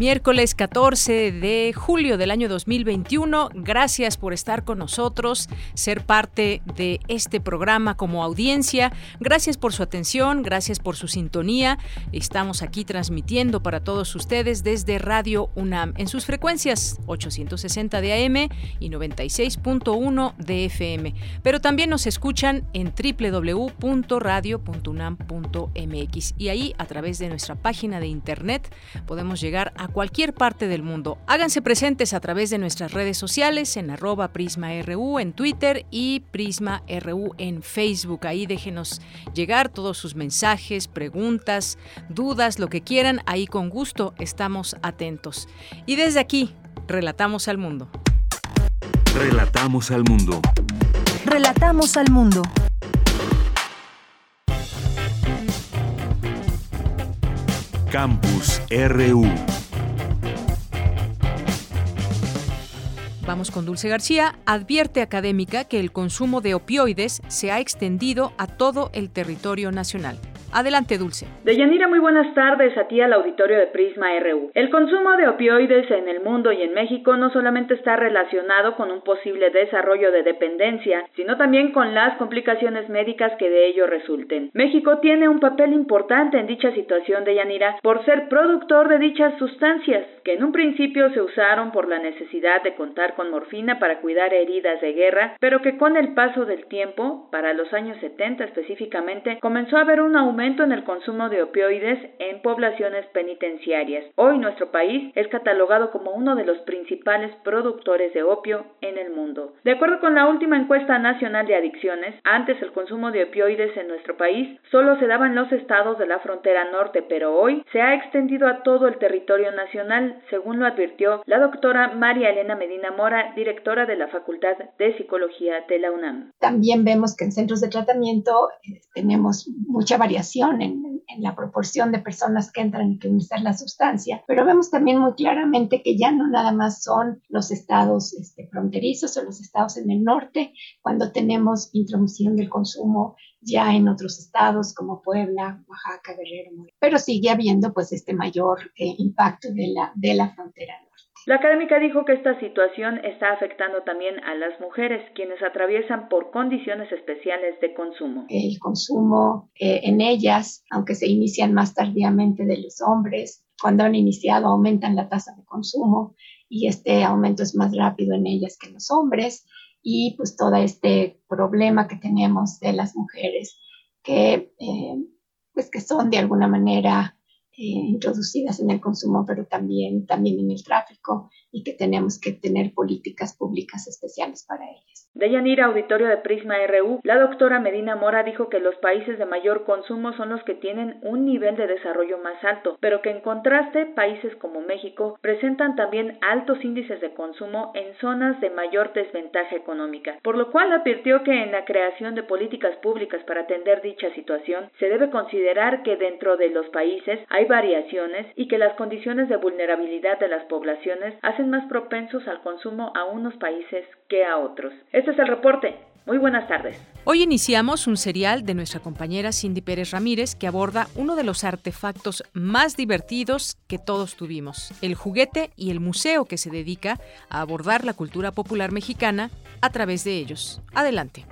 Miércoles 14 de julio del año 2021. Gracias por estar con nosotros, ser parte de este programa como audiencia. Gracias por su atención, gracias por su sintonía. Estamos aquí transmitiendo para todos ustedes desde Radio UNAM en sus frecuencias 860 de AM y 96.1 de FM. Pero también nos escuchan en www.radio.unam.mx y ahí a través de nuestra página de internet podemos llegar a cualquier parte del mundo. Háganse presentes a través de nuestras redes sociales en arroba PrismaRU en Twitter y PrismaRU en Facebook. Ahí déjenos llegar todos sus mensajes, preguntas, dudas, lo que quieran. Ahí con gusto estamos atentos. Y desde aquí, relatamos al mundo. Relatamos al mundo. Relatamos al mundo. Campus RU. Vamos con Dulce García. Advierte académica que el consumo de opioides se ha extendido a todo el territorio nacional. Adelante, Dulce. Deyanira, muy buenas tardes a ti al auditorio de Prisma RU. El consumo de opioides en el mundo y en México no solamente está relacionado con un posible desarrollo de dependencia, sino también con las complicaciones médicas que de ello resulten. México tiene un papel importante en dicha situación, Deyanira, por ser productor de dichas sustancias, que en un principio se usaron por la necesidad de contar con morfina para cuidar heridas de guerra, pero que con el paso del tiempo, para los años 70 específicamente, comenzó a haber un aumento en el consumo de opioides en poblaciones penitenciarias. Hoy nuestro país es catalogado como uno de los principales productores de opio en el mundo. De acuerdo con la última encuesta nacional de adicciones, antes el consumo de opioides en nuestro país solo se daba en los estados de la frontera norte, pero hoy se ha extendido a todo el territorio nacional, según lo advirtió la doctora María Elena Medina Mora, directora de la Facultad de Psicología de la UNAM. También vemos que en centros de tratamiento eh, tenemos mucha variación en, la proporción de personas que entran y que utilizan la sustancia, pero vemos también muy claramente que ya no nada más son los estados este, fronterizos o los estados en el norte, cuando tenemos introducción del consumo ya en otros estados como Puebla, Oaxaca, Guerrero, pero sigue habiendo pues este mayor eh, impacto de la, de la frontera la académica dijo que esta situación está afectando también a las mujeres, quienes atraviesan por condiciones especiales de consumo. El consumo eh, en ellas, aunque se inician más tardíamente de los hombres, cuando han iniciado aumentan la tasa de consumo y este aumento es más rápido en ellas que en los hombres y pues todo este problema que tenemos de las mujeres que eh, pues que son de alguna manera introducidas en el consumo, pero también, también en el tráfico y que tenemos que tener políticas públicas especiales para ellas. De Yanira, auditorio de Prisma RU, la doctora Medina Mora dijo que los países de mayor consumo son los que tienen un nivel de desarrollo más alto, pero que en contraste países como México presentan también altos índices de consumo en zonas de mayor desventaja económica, por lo cual advirtió que en la creación de políticas públicas para atender dicha situación se debe considerar que dentro de los países hay variaciones y que las condiciones de vulnerabilidad de las poblaciones hacen más propensos al consumo a unos países que a otros. Este es el reporte. Muy buenas tardes. Hoy iniciamos un serial de nuestra compañera Cindy Pérez Ramírez que aborda uno de los artefactos más divertidos que todos tuvimos, el juguete y el museo que se dedica a abordar la cultura popular mexicana a través de ellos. Adelante.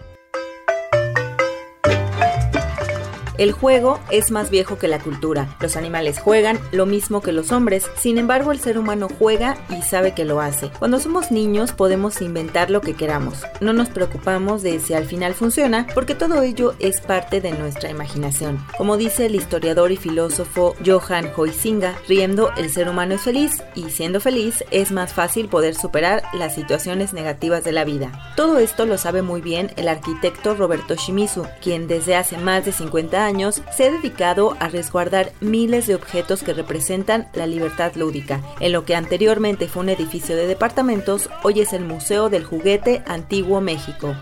El juego es más viejo que la cultura. Los animales juegan lo mismo que los hombres, sin embargo el ser humano juega y sabe que lo hace. Cuando somos niños podemos inventar lo que queramos. No nos preocupamos de si al final funciona, porque todo ello es parte de nuestra imaginación. Como dice el historiador y filósofo Johann Huizinga, riendo el ser humano es feliz y siendo feliz es más fácil poder superar las situaciones negativas de la vida. Todo esto lo sabe muy bien el arquitecto Roberto Shimizu, quien desde hace más de 50 años se ha dedicado a resguardar miles de objetos que representan la libertad lúdica. En lo que anteriormente fue un edificio de departamentos, hoy es el Museo del Juguete Antiguo México.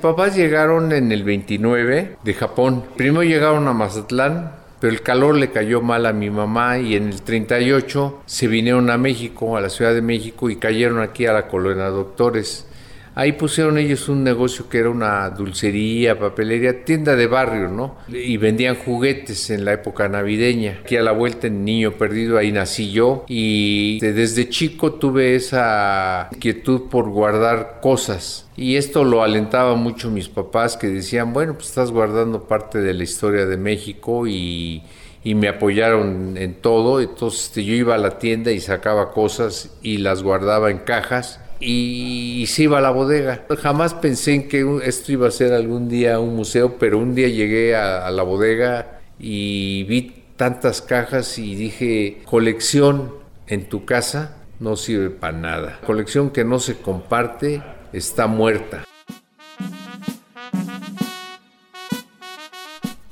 Papás llegaron en el 29 de Japón. Primero llegaron a Mazatlán, pero el calor le cayó mal a mi mamá y en el 38 se vinieron a México, a la Ciudad de México y cayeron aquí a la colonia Doctores. Ahí pusieron ellos un negocio que era una dulcería, papelería, tienda de barrio, ¿no? Y vendían juguetes en la época navideña. Aquí a la vuelta en Niño Perdido, ahí nací yo. Y desde chico tuve esa inquietud por guardar cosas. Y esto lo alentaba mucho mis papás que decían, bueno, pues estás guardando parte de la historia de México y y me apoyaron en todo. Entonces este, yo iba a la tienda y sacaba cosas y las guardaba en cajas y, se iba a la bodega. Jamás pensé en que esto iba a ser algún día un museo, pero un día llegué a, a la bodega y vi tantas cajas y dije, colección en tu casa no sirve para nada. Colección que no se comparte está muerta.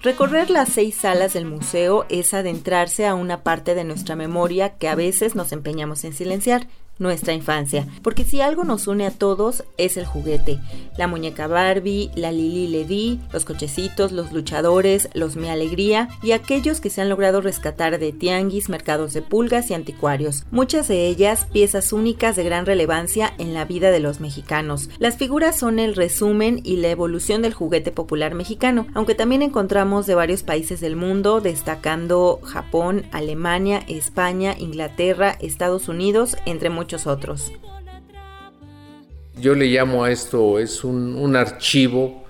Recorrer las seis salas del museo es adentrarse a una parte de nuestra memoria que a veces nos empeñamos en silenciar nuestra infancia, porque si algo nos une a todos es el juguete, la muñeca Barbie, la Lili Ledy, los cochecitos, los luchadores, los Me Alegría y aquellos que se han logrado rescatar de tianguis, mercados de pulgas y anticuarios, muchas de ellas piezas únicas de gran relevancia en la vida de los mexicanos. Las figuras son el resumen y la evolución del juguete popular mexicano, aunque también encontramos de varios países del mundo, destacando Japón, Alemania, España, Inglaterra, Estados Unidos, entre muchos otros. Yo le llamo a esto, es un, archivo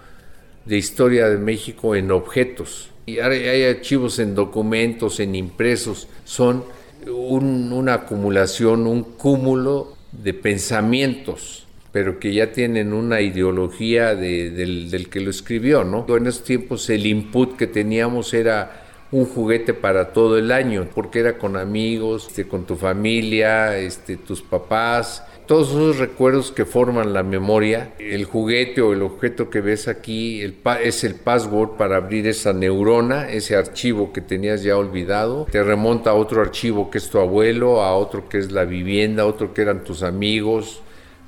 de historia de México en objetos. Y hay archivos en documentos, en impresos, son una acumulación, un cúmulo de pensamientos, pero que ya tienen una ideología del, del, que lo escribió, ¿no? En esos tiempos el input que teníamos era un juguete para todo el año, porque era con amigos, este, con tu familia, este, tus papás, todos esos recuerdos que forman la memoria. El juguete o el objeto que ves aquí es el password para abrir esa neurona, ese archivo que tenías ya olvidado. Te remonta a otro archivo que es tu abuelo, a otro que es la vivienda, a otro que eran tus amigos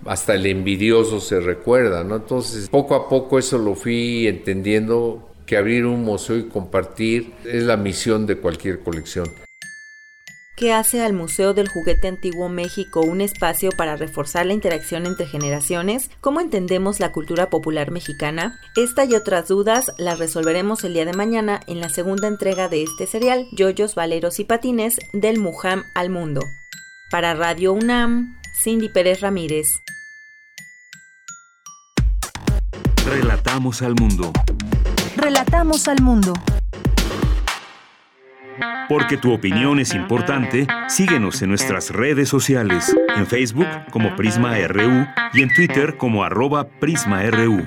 hasta el envidioso se recuerda, ¿no? Entonces, poco a poco eso lo fui entendiendo que abrir un museo y compartir es la misión de cualquier colección. ¿Qué hace al Museo del Juguete Antiguo México un espacio para reforzar la interacción entre generaciones? ¿Cómo entendemos la cultura popular mexicana? Esta y otras dudas las resolveremos el día de mañana en la segunda entrega de este serial, Yoyos, Valeros y Patines, del Mujam al Mundo. Para Radio UNAM, Cindy Pérez Ramírez. Relatamos al mundo. Relatamos al mundo. Porque tu opinión es importante, síguenos en nuestras redes sociales, en Facebook como Prisma RU y en Twitter como arroba PrismaRU.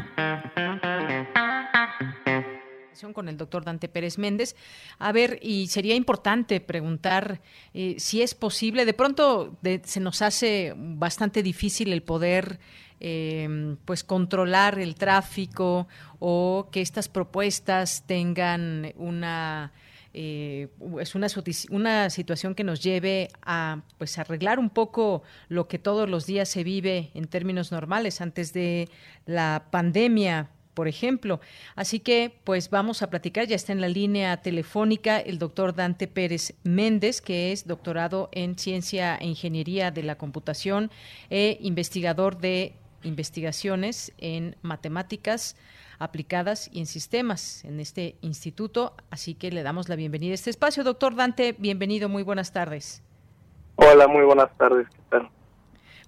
Con el doctor Dante Pérez Méndez. A ver, y sería importante preguntar eh, si es posible, de pronto se nos hace bastante difícil el poder Em, pues controlar el tráfico o que estas propuestas tengan una eh, es una, una situación que nos lleve a pues arreglar un poco lo que todos los días se vive en términos normales antes de la pandemia por ejemplo. Así que, pues vamos a platicar. Ya está en la línea telefónica el doctor Dante Pérez Méndez, que es doctorado en Ciencia e Ingeniería de la Computación e investigador de investigaciones en matemáticas aplicadas y en sistemas en este instituto. Así que le damos la bienvenida a este espacio. Doctor Dante, bienvenido, muy buenas tardes. Hola, muy buenas tardes, ¿qué tal?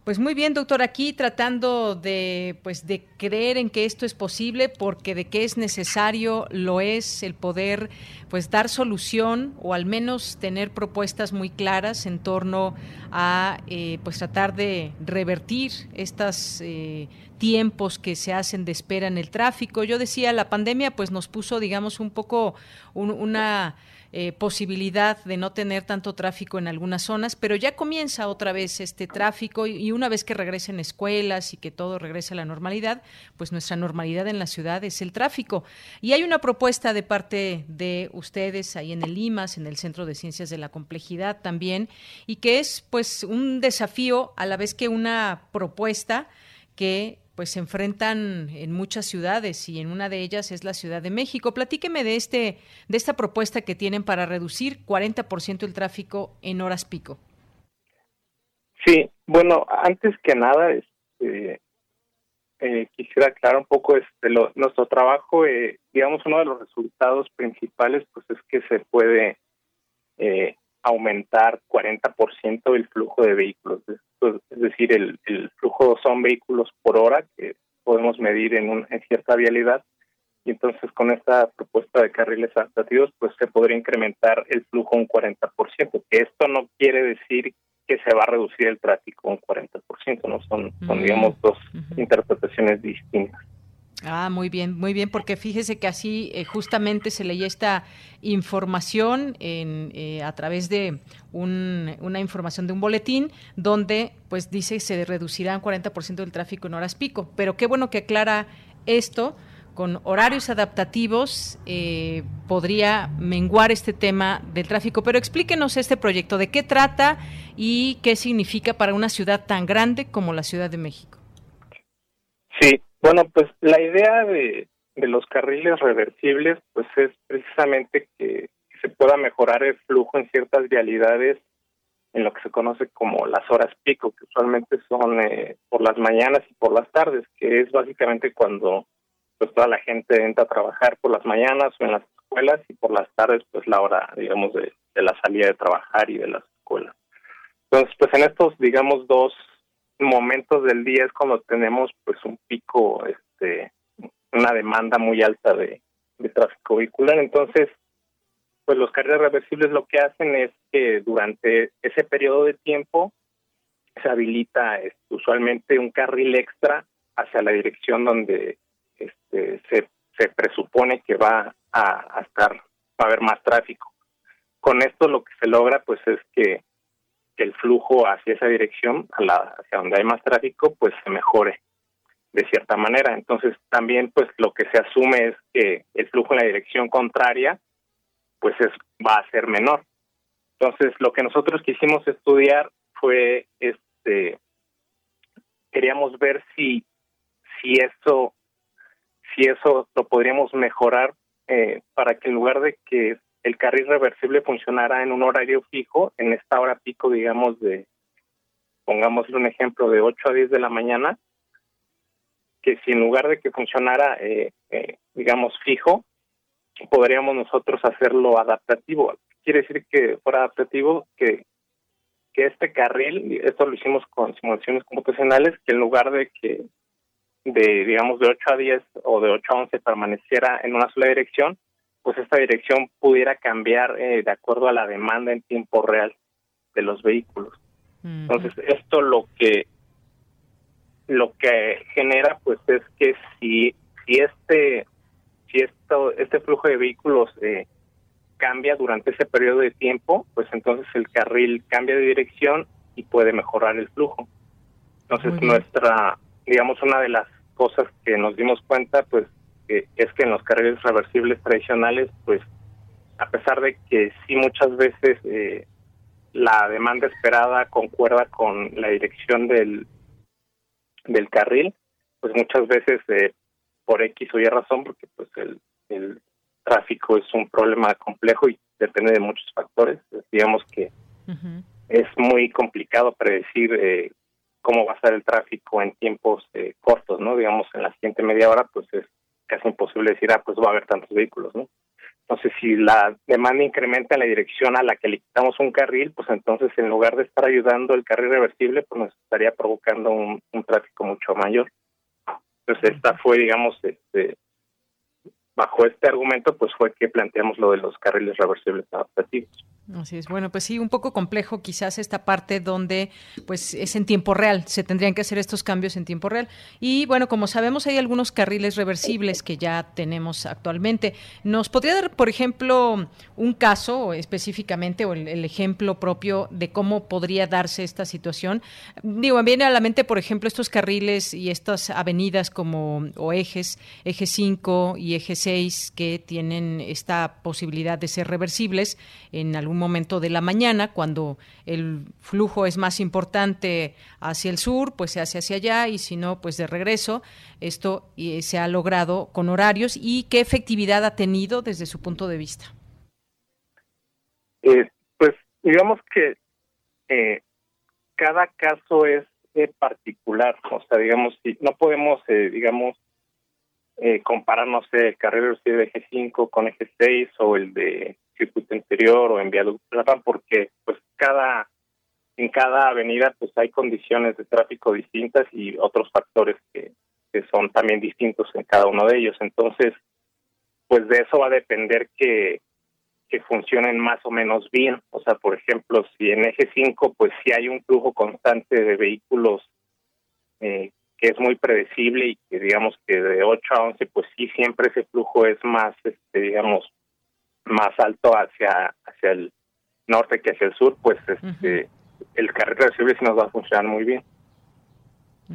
Pues muy bien, doctor, aquí tratando de pues de creer en que esto es posible porque de que es necesario lo es el poder pues dar solución o al menos tener propuestas muy claras en torno a eh, pues tratar de revertir estas eh, tiempos que se hacen de espera en el tráfico. Yo decía, la pandemia pues nos puso digamos un poco una eh, posibilidad de no tener tanto tráfico en algunas zonas, pero ya comienza otra vez este tráfico y, una vez que regresen escuelas y que todo regrese a la normalidad, pues nuestra normalidad en la ciudad es el tráfico. Y hay una propuesta de parte de ustedes ahí en el IMAS, en el Centro de Ciencias de la Complejidad también, y que es pues un desafío a la vez que una propuesta que pues se enfrentan en muchas ciudades y en una de ellas es la Ciudad de México. Platíqueme de este de esta propuesta que tienen para reducir 40% el tráfico en horas pico. Sí, bueno, antes que nada, este, eh, quisiera aclarar un poco este, nuestro trabajo. Eh, digamos, uno de los resultados principales, pues, es que se puede eh, aumentar 40% el flujo de vehículos. Es, decir, el, el, flujo son vehículos por hora que podemos medir en, un, en cierta vialidad. Y entonces con esta propuesta de carriles adaptativos, pues se podría incrementar el flujo un 40%, que esto no quiere decir que se va a reducir el tráfico un 40%, ¿no? Son, son digamos, dos interpretaciones distintas. Ah, muy bien, muy bien, porque fíjese que así eh, justamente se leía esta información en, eh, a través de una información de un boletín donde pues dice se reducirá un 40% del tráfico en horas pico. Pero qué bueno que aclara esto, con horarios adaptativos eh, podría menguar este tema del tráfico. Pero explíquenos este proyecto, de qué trata y qué significa para una ciudad tan grande como la Ciudad de México. Sí, bueno, pues la idea de, los carriles reversibles pues es precisamente que, se pueda mejorar el flujo en ciertas vialidades en lo que se conoce como las horas pico, que usualmente son eh, por las mañanas y por las tardes, que es básicamente cuando pues toda la gente entra a trabajar por las mañanas o en las escuelas y por las tardes pues la hora digamos de, de la salida de trabajar y de las escuelas. Entonces pues en estos digamos dos momentos del día es cuando tenemos pues un pico, este, una demanda muy alta de, tráfico vehicular. Entonces, pues los carriles reversibles lo que hacen es que durante ese periodo de tiempo se habilita este, usualmente un carril extra hacia la dirección donde este, se, se presupone que va a, a estar, va a haber más tráfico. Con esto lo que se logra pues es que el flujo hacia esa dirección, a la, hacia donde hay más tráfico, pues se mejore de cierta manera. Entonces también pues lo que se asume es que el flujo en la dirección contraria pues es, va a ser menor. Entonces lo que nosotros quisimos estudiar fue este queríamos ver si si eso si eso lo podríamos mejorar eh, para que en lugar de que el carril reversible funcionará en un horario fijo, en esta hora pico, digamos, de, pongámosle un ejemplo, de 8 a 10 de la mañana, que si en lugar de que funcionara, eh, eh, digamos, fijo, podríamos nosotros hacerlo adaptativo. Quiere decir que fuera adaptativo, que, que este carril, esto lo hicimos con simulaciones computacionales, que en lugar de que de, digamos, de 8 a 10 o de 8 a 11 permaneciera en una sola dirección, pues esta dirección pudiera cambiar eh, de acuerdo a la demanda en tiempo real de los vehículos. Entonces, esto lo que lo que genera pues es que si si este si esto este flujo de vehículos eh, cambia durante ese periodo de tiempo, pues entonces el carril cambia de dirección y puede mejorar el flujo. Entonces, nuestra digamos una de las cosas que nos dimos cuenta pues es que en los carriles reversibles tradicionales, pues a pesar de que sí muchas veces eh, la demanda esperada concuerda con la dirección del, del carril, pues muchas veces eh, por X o Y razón, porque pues el, el tráfico es un problema complejo y depende de muchos factores, pues, digamos que es muy complicado predecir eh, cómo va a ser el tráfico en tiempos cortos, ¿no? Digamos, en la siguiente media hora, pues es casi imposible decir, ah, pues va a haber tantos vehículos, ¿no? Entonces, si la demanda incrementa en la dirección a la que le quitamos un carril, pues entonces en lugar de estar ayudando el carril reversible, pues nos estaría provocando un, un tráfico mucho mayor. Entonces, esta fue, digamos, este, bajo este argumento, pues fue que planteamos lo de los carriles reversibles adaptativos. Así es. Bueno, pues sí, un poco complejo quizás esta parte donde pues es en tiempo real, se tendrían que hacer estos cambios en tiempo real. Y bueno, como sabemos hay algunos carriles reversibles que ya tenemos actualmente. ¿Nos podría dar, por ejemplo, un caso específicamente o el, ejemplo propio de cómo podría darse esta situación? Digo, viene a la mente, por ejemplo, estos carriles y estas avenidas como o ejes, eje 5 y eje 6 que tienen esta posibilidad de ser reversibles en algún momento de la mañana, cuando el flujo es más importante hacia el sur, pues se hace hacia allá y si no, pues de regreso. Esto eh, se ha logrado con horarios y qué efectividad ha tenido desde su punto de vista. Eh, pues digamos que eh, cada caso es particular, o sea, digamos, no podemos, digamos, comparar, no sé, el carril de eje 5 con eje 6 o el de circuito interior o en viaducto porque pues cada en cada avenida pues hay condiciones de tráfico distintas y otros factores que, que son también distintos en cada uno de ellos. Entonces pues de eso va a depender que que funcionen más o menos bien. O sea por ejemplo si en eje 5 pues si hay un flujo constante de vehículos eh, que es muy predecible y que digamos que de 8 a 11 pues sí siempre ese flujo es más este digamos más alto hacia hacia el norte que hacia el sur, pues este el carril reversible sí nos va a funcionar muy bien.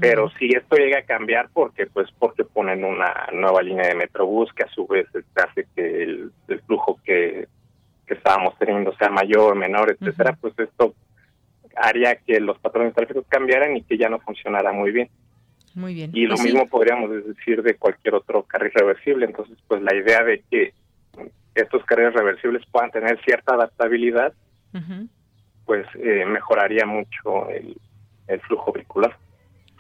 Pero si esto llega a cambiar, porque pues porque ponen una nueva línea de Metrobús que a su vez este, hace que el, flujo que, que, estábamos teniendo sea mayor, menor, etcétera, pues esto haría que los patrones tráficos cambiaran y que ya no funcionara muy bien. Muy bien. Y lo mismo podríamos decir de cualquier otro carril reversible. Entonces, pues la idea de que estos carriles reversibles puedan tener cierta adaptabilidad, pues eh, mejoraría mucho el, flujo vehicular.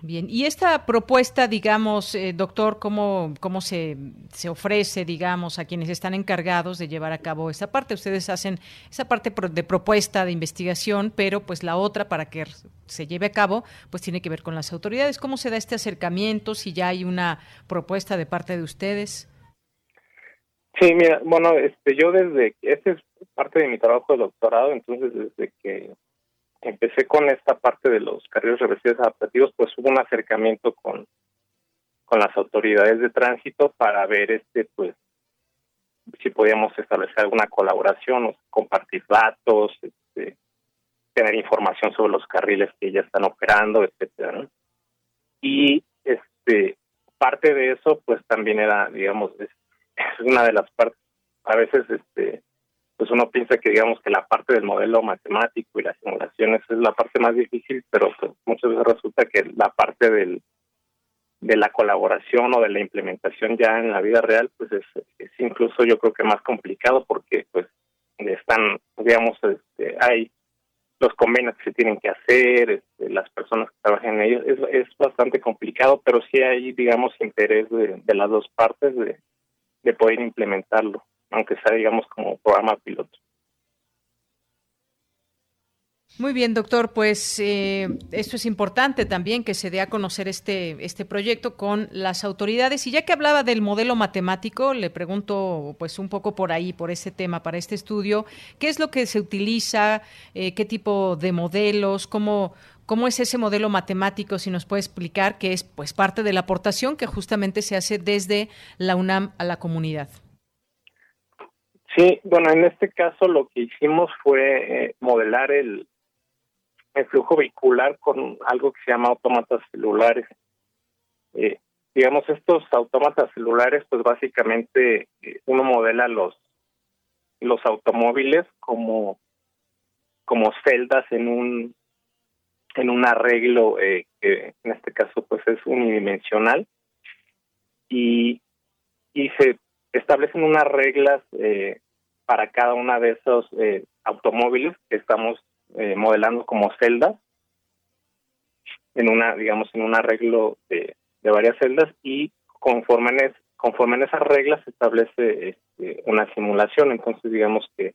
Bien, y esta propuesta, digamos, eh, doctor, ¿cómo, cómo se, se ofrece, digamos, a quienes están encargados de llevar a cabo esta parte? Ustedes hacen esa parte de propuesta, de investigación, pero pues la otra, para que se lleve a cabo, pues tiene que ver con las autoridades. ¿Cómo se da este acercamiento? Si ya hay una propuesta de parte de ustedes. Sí, mira, bueno, este, yo desde, este es parte de mi trabajo de doctorado, entonces desde que empecé con esta parte de los carriles reversibles adaptativos, pues hubo un acercamiento con, con las autoridades de tránsito para ver este, pues, si podíamos establecer alguna colaboración, compartir datos, este, tener información sobre los carriles que ya están operando, etcétera, Y este parte de eso, pues también era, digamos, es una de las partes, a veces este pues uno piensa que digamos que la parte del modelo matemático y las simulaciones es la parte más difícil, pero pues, muchas veces resulta que la parte del de la colaboración o de la implementación ya en la vida real, pues es, es incluso yo creo que más complicado porque pues están, digamos, este, hay los convenios que se tienen que hacer, este, las personas que trabajan en ellos, es, es bastante complicado, pero sí hay, digamos, interés de, de las dos partes de, de poder implementarlo, aunque sea, digamos, como programa piloto. Muy bien, doctor. Pues eh, esto es importante también que se dé a conocer este, este proyecto con las autoridades. Y ya que hablaba del modelo matemático, le pregunto pues un poco por ahí, por este tema, para este estudio, ¿qué es lo que se utiliza? Eh, ¿Qué tipo de modelos? ¿Cómo, ¿Cómo es ese modelo matemático? Si nos puede explicar, que es pues parte de la aportación que justamente se hace desde la UNAM a la comunidad. Sí, bueno, en este caso lo que hicimos fue eh, modelar el, flujo vehicular con algo que se llama autómatas celulares. Eh, digamos, estos autómatas celulares, pues básicamente eh, uno modela los, los automóviles como, como celdas en un en un arreglo que en este caso pues es unidimensional y, y se establecen unas reglas eh, para cada una de esos eh, automóviles que estamos modelando como celdas. En una digamos en un arreglo de, varias celdas y conforme conforme en esas reglas se establece este, una simulación, entonces digamos que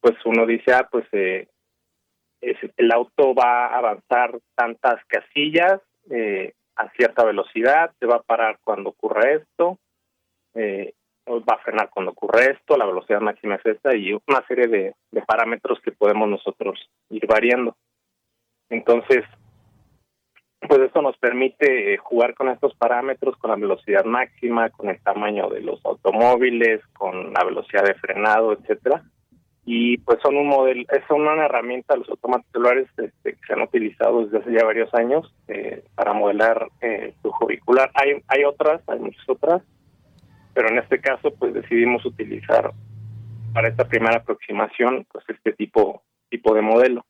pues uno dice, ah, pues eh, el auto va a avanzar tantas casillas eh, a cierta velocidad, se va a parar cuando ocurra esto, eh, va a frenar cuando ocurre esto, la velocidad máxima es esta y una serie de, de parámetros que podemos nosotros ir variando. Entonces, pues esto nos permite eh, jugar con estos parámetros, con la velocidad máxima, con el tamaño de los automóviles, con la velocidad de frenado, etcétera. Y pues son un modelo, es una herramienta, los autómatas celulares este, que se han utilizado desde hace ya varios años eh, para modelar eh, flujo vehicular. Hay, hay otras, hay muchas otras, pero en este caso pues decidimos utilizar para esta primera aproximación pues este tipo tipo de modelo.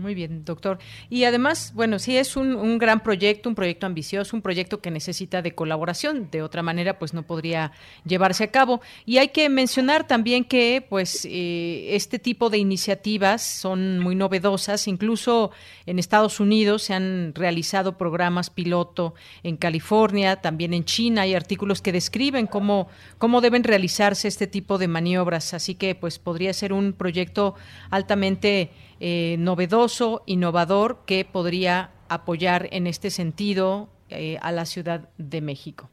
Muy bien, doctor. Y además, bueno, sí es un, gran proyecto, un proyecto ambicioso, un proyecto que necesita de colaboración. De otra manera, pues no podría llevarse a cabo. Y hay que mencionar también que, pues, eh, este tipo de iniciativas son muy novedosas. Incluso en Estados Unidos se han realizado programas piloto en California, también en China. Hay artículos que describen cómo, cómo deben realizarse este tipo de maniobras. Así que, pues, podría ser un proyecto altamente eh, novedoso, innovador, que podría apoyar en este sentido eh, a la Ciudad de México.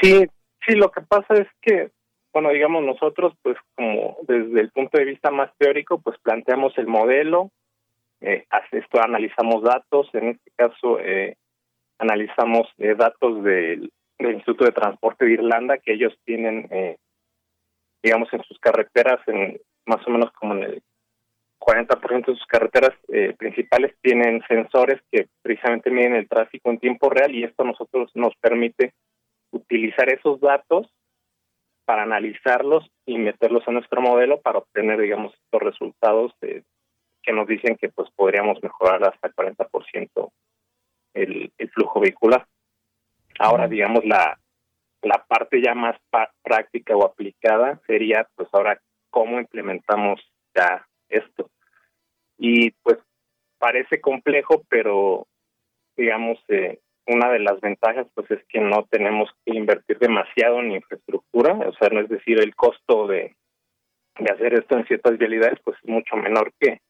Sí, sí, lo que pasa es que, bueno, digamos nosotros, pues como desde el punto de vista más teórico, pues planteamos el modelo, eh, esto analizamos datos, en este caso eh, analizamos datos del, del, Instituto de Transporte de Irlanda, que ellos tienen, digamos, en sus carreteras, en más o menos como en el 40% de sus carreteras eh, principales tienen sensores que precisamente miden el tráfico en tiempo real y esto a nosotros nos permite utilizar esos datos para analizarlos y meterlos en nuestro modelo para obtener, digamos, estos resultados que nos dicen que pues podríamos mejorar hasta 40% el, el flujo vehicular. Ahora, digamos, la, la parte ya más práctica o aplicada sería, pues ahora, cómo implementamos ya esto. Y pues parece complejo, pero digamos, eh, una de las ventajas pues es que no tenemos que invertir demasiado en infraestructura, o sea, no es decir, el costo de, de hacer esto en ciertas vialidades pues es mucho menor que,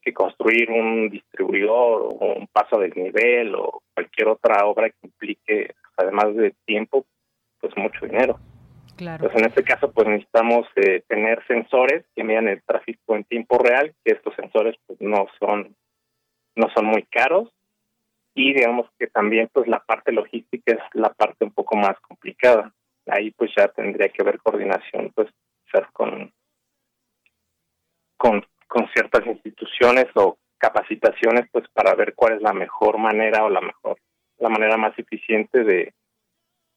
que construir un distribuidor o un paso de nivel o cualquier otra obra que implique, además de tiempo, pues mucho dinero. Pues en este caso, pues necesitamos eh, tener sensores que midan el tráfico en tiempo real, que estos sensores pues no son no son muy caros y digamos que también pues la parte logística es la parte un poco más complicada. Ahí pues ya tendría que haber coordinación pues con con con ciertas instituciones o capacitaciones pues para ver cuál es la mejor manera o la mejor la manera más eficiente de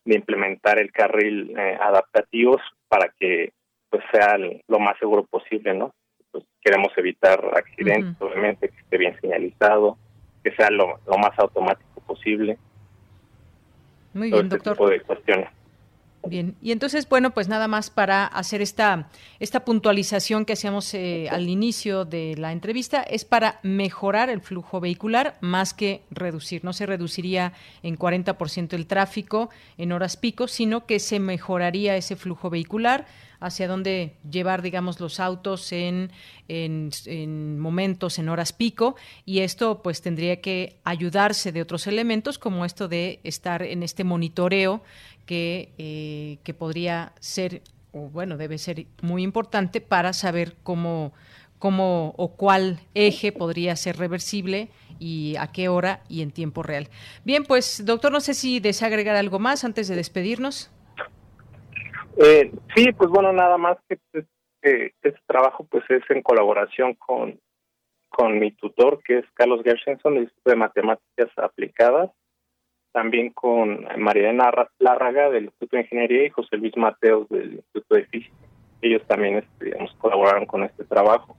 de implementar el carril eh, adaptativos para que pues sea lo más seguro posible, ¿no? Pues queremos evitar accidentes, obviamente, que esté bien señalizado, que sea lo, lo más automático posible. Muy bien, este doctor. Tipo de cuestiones. Bien, y entonces, bueno, pues nada más para hacer esta, esta puntualización que hacíamos eh, al inicio de la entrevista, es para mejorar el flujo vehicular más que reducir. No se reduciría en 40% el tráfico en horas pico, sino que se mejoraría ese flujo vehicular hacia dónde llevar, digamos, los autos en, en, en, momentos, en horas pico, y esto pues tendría que ayudarse de otros elementos como esto de estar en este monitoreo que, eh, que podría ser, o bueno, debe ser muy importante para saber cómo, cómo o cuál eje podría ser reversible y a qué hora y en tiempo real. Bien, pues doctor, no sé si desea agregar algo más antes de despedirnos. Eh, sí, pues bueno, nada más que este trabajo pues es en colaboración con, con mi tutor, que es Carlos Gershenson, del Instituto de Matemáticas Aplicadas, también con Mariana Lárraga del Instituto de Ingeniería y José Luis Mateos del Instituto de Física. Ellos también este, digamos, colaboraron con este trabajo.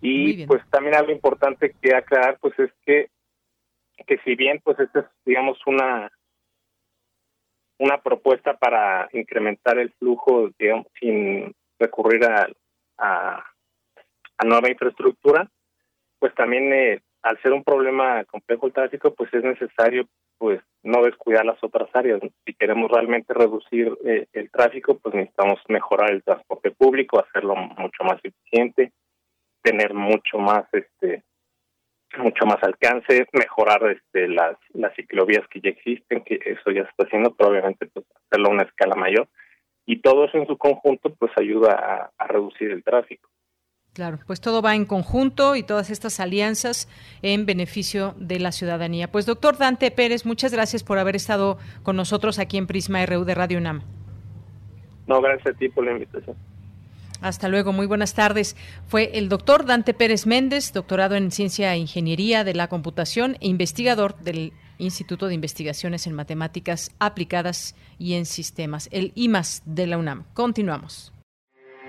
Y pues también algo importante que aclarar pues es que que si bien pues esta es digamos una una propuesta para incrementar el flujo digamos sin recurrir a, a, a nueva infraestructura pues también eh, al ser un problema complejo el tráfico pues es necesario pues no descuidar las otras áreas. Si queremos realmente reducir eh, el tráfico, pues necesitamos mejorar el transporte público, hacerlo mucho más eficiente, tener mucho más este mucho más alcance, mejorar este las las ciclovías que ya existen, que eso ya se está haciendo, pero obviamente pues hacerlo a una escala mayor y todo eso en su conjunto pues ayuda a reducir el tráfico. Claro, pues todo va en conjunto y todas estas alianzas en beneficio de la ciudadanía. Pues doctor Dante Pérez, muchas gracias por haber estado con nosotros aquí en Prisma RU de Radio UNAM. No, gracias a ti por la invitación. Hasta luego, muy buenas tardes. Fue el doctor Dante Pérez Méndez, doctorado en Ciencia e Ingeniería de la Computación e investigador del Instituto de Investigaciones en Matemáticas Aplicadas y en Sistemas, el IMAS de la UNAM. Continuamos.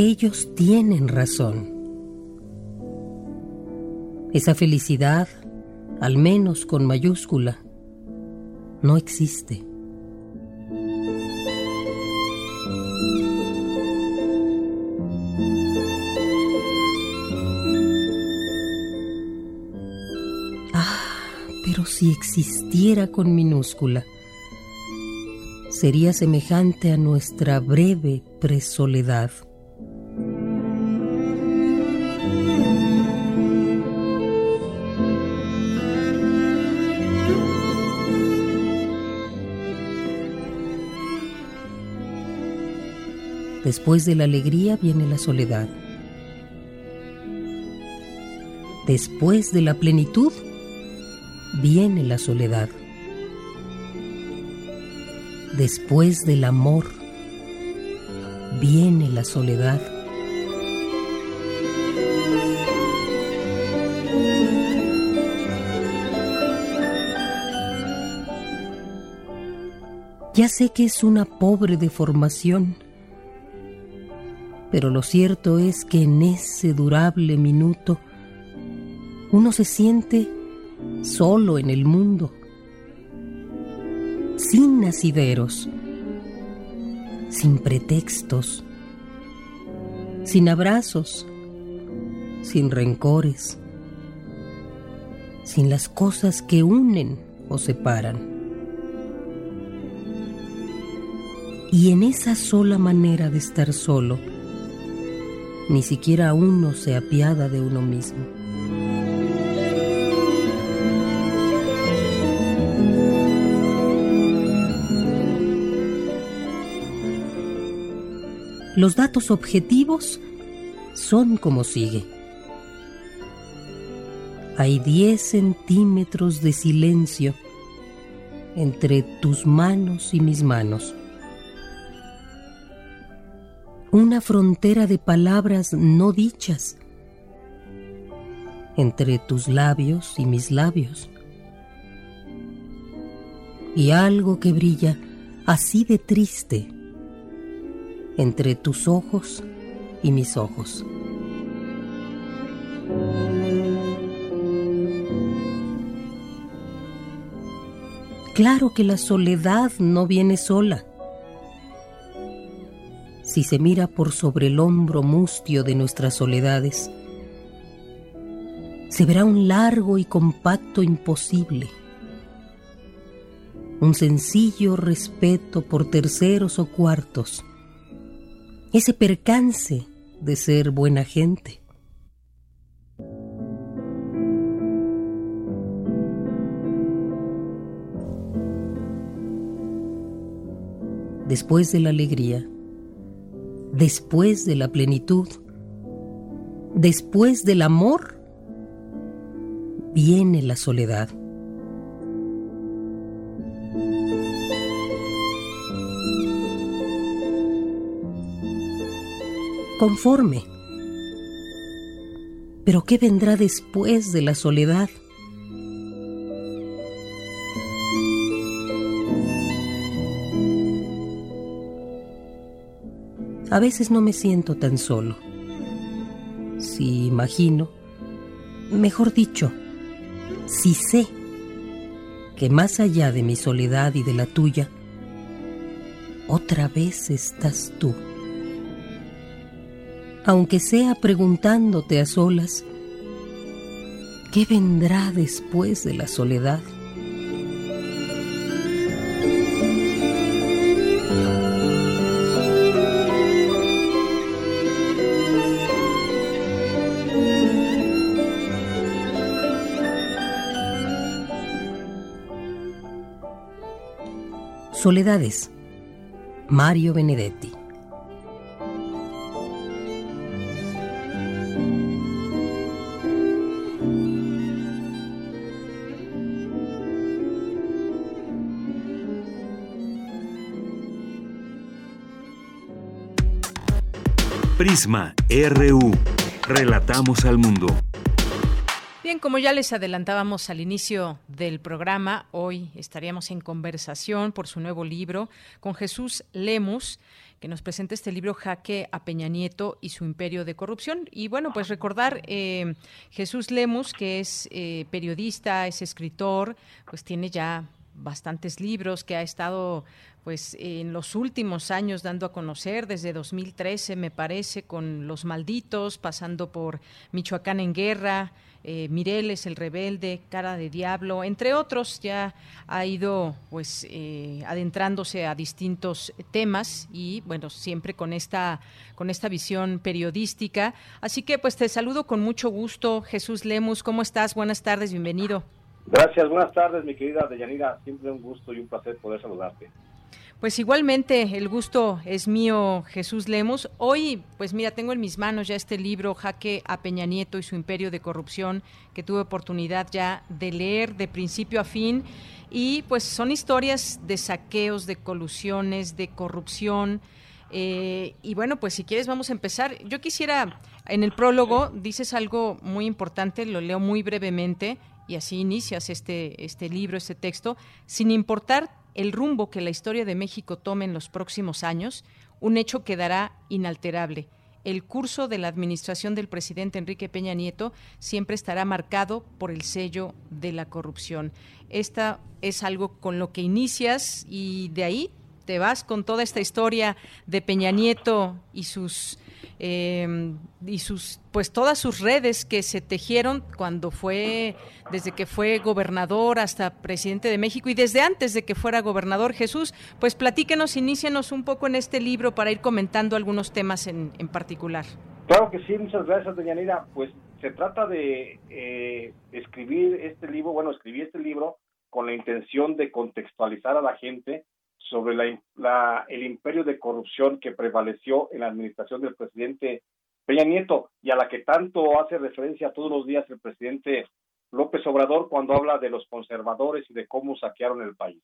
Ellos tienen razón. Esa felicidad, al menos con mayúscula, no existe. Ah, pero si existiera con minúscula, sería semejante a nuestra breve presoledad. Después de la alegría viene la soledad. Después de la plenitud viene la soledad. Después del amor viene la soledad. Ya sé que es una pobre deformación pero lo cierto es que en ese durable minuto uno se siente solo en el mundo, sin nacideros, sin pretextos, sin abrazos, sin rencores, sin las cosas que unen o separan. Y en esa sola manera de estar solo, ni siquiera uno se apiada de uno mismo. Los datos objetivos son como sigue. Hay 10 centímetros de silencio entre tus manos y mis manos una frontera de palabras no dichas entre tus labios y mis labios. Y algo que brilla así de triste entre tus ojos y mis ojos. Claro que la soledad no viene sola si se mira por sobre el hombro mustio de nuestras soledades, se verá un largo y compacto imposible, un sencillo respeto por terceros o cuartos, ese percance de ser buena gente. Después de la alegría, después de la plenitud, después del amor, viene la soledad. Conforme. Pero ¿qué vendrá después de la soledad? A veces no me siento tan solo. Si imagino, mejor dicho, si sé que más allá de mi soledad y de la tuya, otra vez estás tú. Aunque sea preguntándote a solas, ¿qué vendrá después de la soledad? Soledades. Mario Benedetti. Prisma RU. Relatamos al mundo. Bien, como ya les adelantábamos al inicio del programa, hoy estaríamos en conversación por su nuevo libro con Jesús Lemus, que nos presenta este libro Jaque a Peña Nieto y su imperio de corrupción. Y bueno, pues recordar eh, Jesús Lemus, que es eh, periodista, es escritor, pues tiene ya bastantes libros que ha estado pues en los últimos años dando a conocer desde 2013 me parece con Los Malditos pasando por Michoacán en guerra eh, Mireles el rebelde, Cara de Diablo, entre otros, ya ha ido pues eh, adentrándose a distintos temas y bueno, siempre con esta, con esta visión periodística. Así que pues te saludo con mucho gusto, Jesús Lemus, ¿cómo estás? Buenas tardes, bienvenido. Gracias, buenas tardes, mi querida Deyanira, siempre un gusto y un placer poder saludarte. Pues igualmente, el gusto es mío, Jesús Lemos. Hoy, pues mira, tengo en mis manos ya este libro, Jaque a Peña Nieto y su imperio de corrupción, que tuve oportunidad ya de leer de principio a fin. Y pues son historias de saqueos, de colusiones, de corrupción. Eh, y bueno, pues si quieres vamos a empezar. Yo quisiera, en el prólogo dices algo muy importante, lo leo muy brevemente y así inicias este, este libro, este texto, sin importar el rumbo que la historia de México tome en los próximos años, un hecho quedará inalterable. El curso de la administración del presidente Enrique Peña Nieto siempre estará marcado por el sello de la corrupción. Esta es algo con lo que inicias y de ahí te vas con toda esta historia de Peña Nieto y sus eh, y sus pues todas sus redes que se tejieron cuando fue desde que fue gobernador hasta presidente de México y desde antes de que fuera gobernador Jesús pues platíquenos inícianos un poco en este libro para ir comentando algunos temas en, en particular. Claro que sí muchas gracias doña Nira pues se trata de eh, escribir este libro bueno escribí este libro con la intención de contextualizar a la gente sobre el imperio de corrupción que prevaleció en la administración del presidente Peña Nieto y a la que tanto hace referencia todos los días el presidente López Obrador cuando habla de los conservadores y de cómo saquearon el país.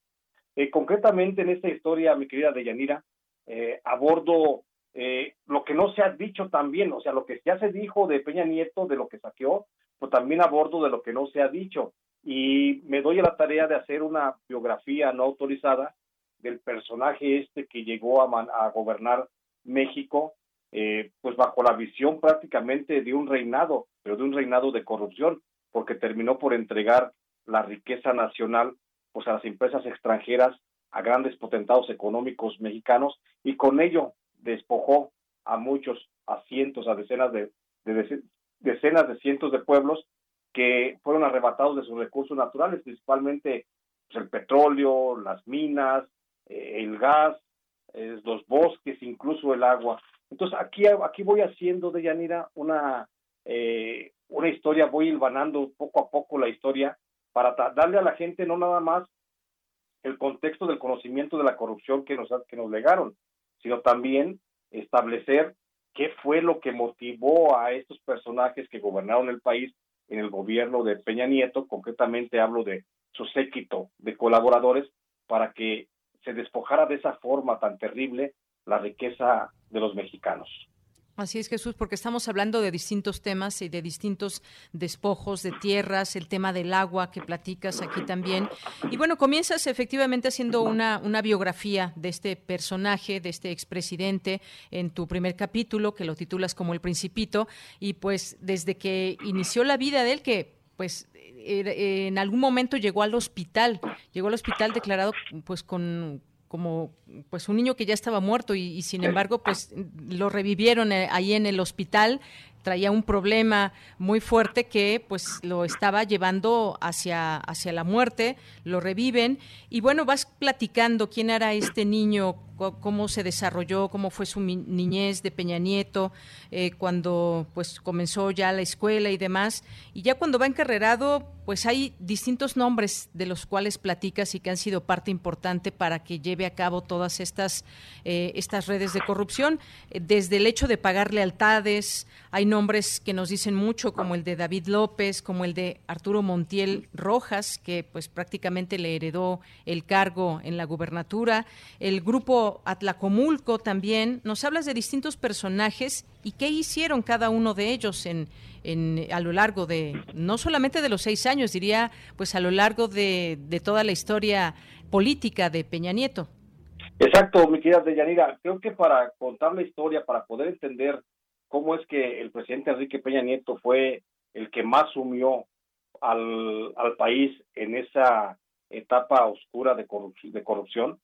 Eh, concretamente en esta historia, mi querida Deyanira, eh, abordo eh, lo que no se ha dicho también, o sea, lo que ya se dijo de Peña Nieto, de lo que saqueó, pues también abordo de lo que no se ha dicho. Y me doy a la tarea de hacer una biografía no autorizada del personaje este que llegó a, a gobernar México, eh, pues bajo la visión prácticamente de un reinado, pero de un reinado de corrupción, porque terminó por entregar la riqueza nacional pues a las empresas extranjeras, a grandes potentados económicos mexicanos, y con ello despojó a muchos, a cientos, a decenas de, decenas de cientos de pueblos que fueron arrebatados de sus recursos naturales, principalmente pues, el petróleo, las minas, eh, el gas, los bosques, incluso el agua. Entonces aquí, aquí voy haciendo de Yanira una, eh, una historia, voy hilvanando poco a poco la historia para darle a la gente no nada más el contexto del conocimiento de la corrupción que nos, que nos legaron, sino también establecer qué fue lo que motivó a estos personajes que gobernaron el país en el gobierno de Peña Nieto, concretamente hablo de su séquito de colaboradores, para que se despojara de esa forma tan terrible la riqueza de los mexicanos. Así es, Jesús, porque estamos hablando de distintos temas y de distintos despojos de tierras, el tema del agua que platicas aquí también. Y bueno, comienzas efectivamente haciendo una, una biografía de este personaje, de este expresidente, en tu primer capítulo, que lo titulas como El Principito, y pues desde que inició la vida de él, que pues en algún momento llegó al hospital, llegó al hospital declarado pues con como pues un niño que ya estaba muerto y, sin embargo pues lo revivieron eh, ahí en el hospital. Traía un problema muy fuerte que pues lo estaba llevando hacia, hacia la muerte, lo reviven y bueno, vas platicando quién era este niño, cómo se desarrolló, cómo fue su niñez de Peña Nieto, eh, cuando pues comenzó ya la escuela y demás. Y ya cuando va encarrerado, pues hay distintos nombres de los cuales platicas y que han sido parte importante para que lleve a cabo todas estas, eh, estas redes de corrupción, eh, desde el hecho de pagar lealtades, hay nombres que nos dicen mucho, como el de David López, como el de Arturo Montiel Rojas, que pues prácticamente le heredó el cargo en la gubernatura, el grupo Atlacomulco también. Nos hablas de distintos personajes y qué hicieron cada uno de ellos en, en, a lo largo de, no solamente de los seis años, diría, pues a lo largo de, de toda la historia política de Peña Nieto. Exacto, mi querida Deyanira. Creo que para contar la historia, para poder entender cómo es que el presidente Enrique Peña Nieto fue el que más sumió al, al país en esa etapa oscura de, de corrupción,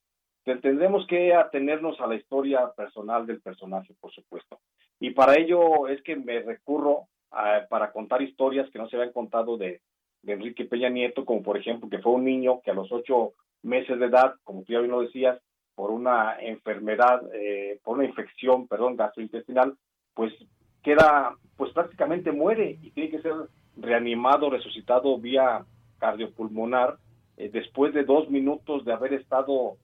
tendremos que atenernos a la historia personal del personaje, por supuesto. Y para ello es que me recurro a, para contar historias que no se habían contado de, Enrique Peña Nieto, como por ejemplo que fue un niño que a los ocho meses de edad, como tú ya bien lo decías, por una enfermedad, eh, por una infección, perdón, gastrointestinal, pues queda, pues prácticamente muere y tiene que ser reanimado, resucitado vía cardiopulmonar, eh, después de dos minutos de haber estado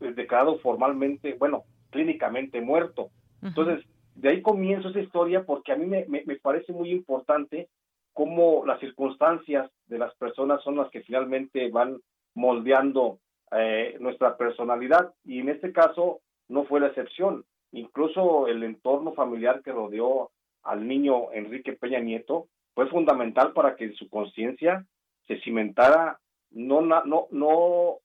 declarado formalmente, bueno, clínicamente muerto. Entonces, de ahí comienzo esa historia porque a mí me, me, parece muy importante cómo las circunstancias de las personas son las que finalmente van moldeando eh, nuestra personalidad y en este caso no fue la excepción. Incluso el entorno familiar que rodeó al niño Enrique Peña Nieto fue fundamental para que su conciencia se cimentara no,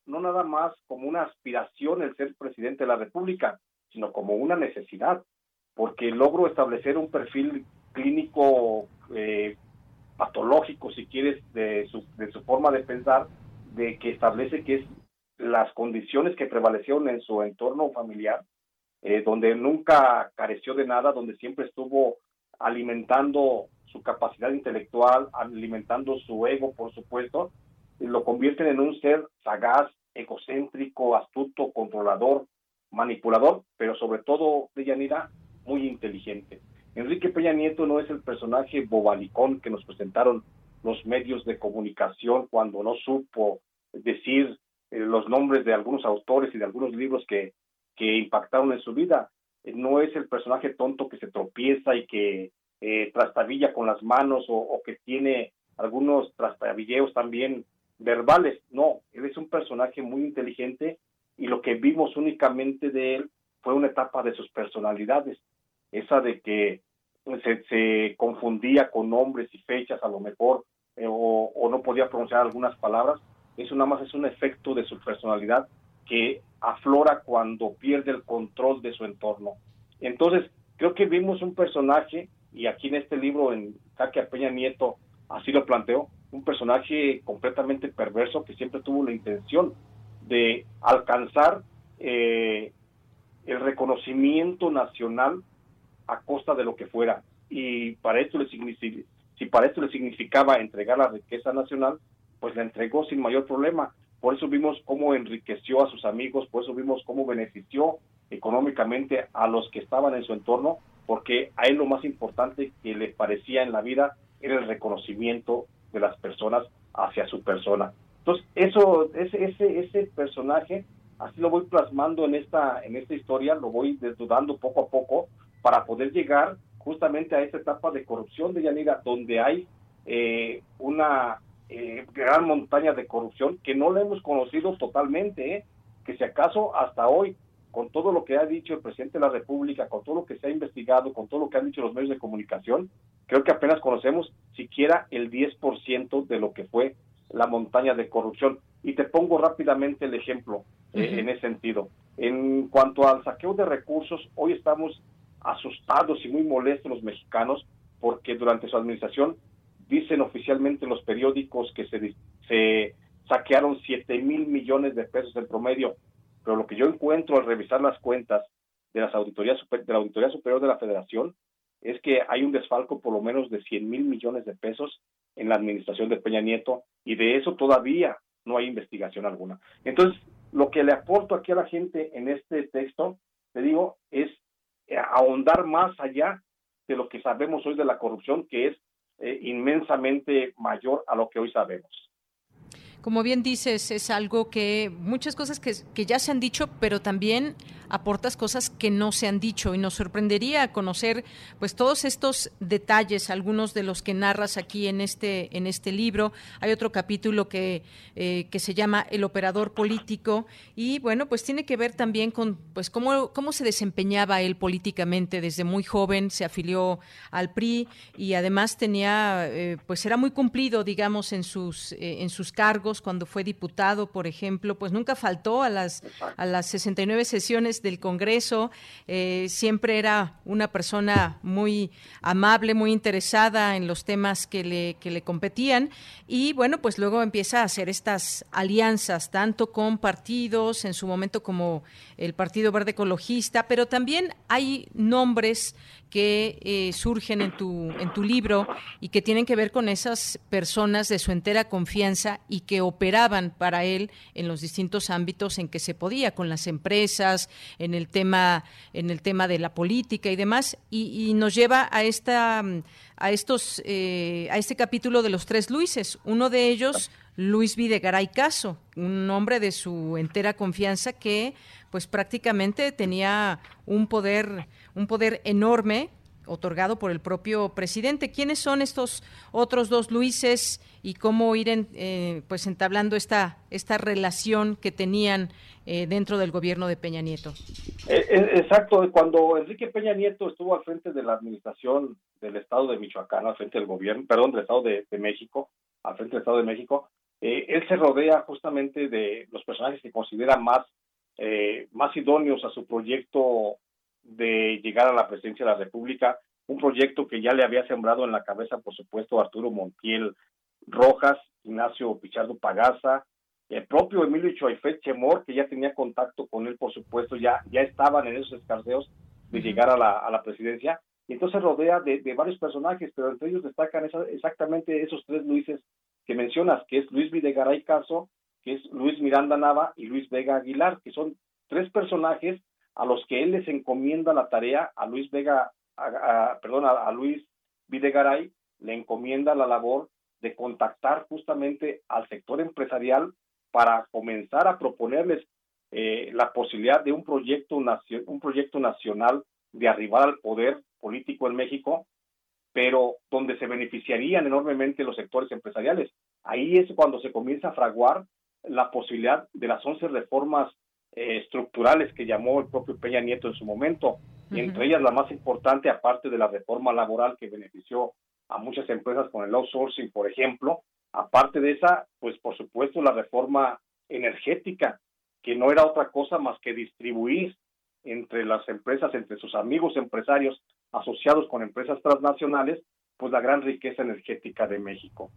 nada más como una aspiración el ser presidente de la República, sino como una necesidad, porque logro establecer un perfil clínico eh, patológico, si quieres, de su, de su forma de pensar, de que establece que es las condiciones que prevalecieron en su entorno familiar, eh, donde nunca careció de nada, donde siempre estuvo alimentando su capacidad intelectual, alimentando su ego, por supuesto, lo convierten en un ser sagaz, egocéntrico, astuto, controlador, manipulador, pero sobre todo, Deyanira, muy inteligente. Enrique Peña Nieto no es el personaje bobalicón que nos presentaron los medios de comunicación cuando no supo decir eh, los nombres de algunos autores y de algunos libros que, que impactaron en su vida. Eh, no es el personaje tonto que se tropieza y que eh, trastabilla con las manos o que tiene algunos trastabilleos también verbales, no, él es un personaje muy inteligente y lo que vimos únicamente de él fue una etapa de sus personalidades, esa de que se, se confundía con nombres y fechas a lo mejor eh, o, no podía pronunciar algunas palabras, eso nada más es un efecto de su personalidad que aflora cuando pierde el control de su entorno. Entonces, creo que vimos un personaje, y aquí en este libro, en Jaque Peña Nieto, así lo planteó, un personaje completamente perverso que siempre tuvo la intención de alcanzar eh, el reconocimiento nacional a costa de lo que fuera. Y para esto le si para esto le significaba entregar la riqueza nacional, pues la entregó sin mayor problema. Por eso vimos cómo enriqueció a sus amigos, por eso vimos cómo benefició económicamente a los que estaban en su entorno, porque a él lo más importante que le parecía en la vida era el reconocimiento de las personas hacia su persona. Entonces, eso, ese, ese, ese personaje, así lo voy plasmando en esta, en esta historia, lo voy desnudando poco a poco para poder llegar justamente a esa etapa de corrupción de Yanira, donde hay eh, una eh, gran montaña de corrupción que no la hemos conocido totalmente, ¿eh? que si acaso hasta hoy con todo lo que ha dicho el presidente de la República, con todo lo que se ha investigado, con todo lo que han dicho los medios de comunicación, creo que apenas conocemos siquiera el 10% de lo que fue la montaña de corrupción. Y te pongo rápidamente el ejemplo eh, en ese sentido. En cuanto al saqueo de recursos, hoy estamos asustados y muy molestos los mexicanos porque durante su administración dicen oficialmente los periódicos que se, se saquearon 7 mil millones de pesos en promedio, pero lo que yo encuentro al revisar las cuentas de, las auditorías, de la Auditoría Superior de la Federación es que hay un desfalco por lo menos de 100 mil millones de pesos en la administración de Peña Nieto y de eso todavía no hay investigación alguna. Entonces, lo que le aporto aquí a la gente en este texto, te digo, es eh, ahondar más allá de lo que sabemos hoy de la corrupción, que es eh, inmensamente mayor a lo que hoy sabemos como bien dices, es algo que muchas cosas que, que, ya se han dicho, pero también aportas cosas que no se han dicho. Y nos sorprendería conocer pues todos estos detalles, algunos de los que narras aquí en este en este libro. Hay otro capítulo que, eh, que se llama El operador político. Y bueno, pues tiene que ver también con pues cómo, cómo se desempeñaba él políticamente. Desde muy joven, se afilió al PRI y además tenía eh, pues era muy cumplido, digamos, en sus eh, en sus cargos cuando fue diputado, por ejemplo, pues nunca faltó a las, a las 69 sesiones del Congreso, eh, siempre era una persona muy amable, muy interesada en los temas que le, que le competían. Y bueno, pues luego empieza a hacer estas alianzas, tanto con partidos, en su momento como el Partido Verde Ecologista, pero también hay nombres que eh, surgen en tu, en tu libro y que tienen que ver con esas personas de su entera confianza y que operaban para él en los distintos ámbitos en que se podía, con las empresas, en el tema, en el tema de la política y demás, y, nos lleva a esta a estos eh, a este capítulo de los tres Luises. Uno de ellos, Luis Videgaray Caso, un hombre de su entera confianza que pues prácticamente tenía un poder un poder enorme otorgado por el propio presidente. ¿Quiénes son estos otros dos Luises y cómo ir eh, pues entablando esta esta relación que tenían eh, dentro del gobierno de Peña Nieto? Eh, exacto, cuando Enrique Peña Nieto estuvo al frente de la administración del Estado de Michoacán, al frente del gobierno, perdón, del Estado de, México, al frente del Estado de México, él se rodea justamente de los personajes que considera más más idóneos a su proyecto de llegar a la presidencia de la República, un proyecto que ya le había sembrado en la cabeza, por supuesto, Arturo Montiel Rojas, Ignacio Pichardo Pagaza, el propio Emilio Choifet Chemor, que ya tenía contacto con él, por supuesto, ya, ya estaban en esos escarceos de llegar a la, a la presidencia, y entonces rodea de, varios personajes, pero entre ellos destacan exactamente esos tres Luises mencionas, que es Luis Videgaray Caso, que es Luis Miranda Nava y Luis Vega Aguilar, que son tres personajes a los que él les encomienda la tarea, a Luis Vega, a, perdón, a, Luis Videgaray, le encomienda la labor de contactar justamente al sector empresarial para comenzar a proponerles eh, la posibilidad de un proyecto, un proyecto nacional de arribar al poder político en México, pero donde se beneficiarían enormemente los sectores empresariales. Ahí es cuando se comienza a fraguar la posibilidad de las once reformas eh, estructurales que llamó el propio Peña Nieto en su momento, y entre ellas la más importante, aparte de la reforma laboral que benefició a muchas empresas con el outsourcing, por ejemplo, aparte de esa, pues por supuesto la reforma energética, que no era otra cosa más que distribuir entre las empresas, entre sus amigos empresarios asociados con empresas transnacionales, pues la gran riqueza energética de México.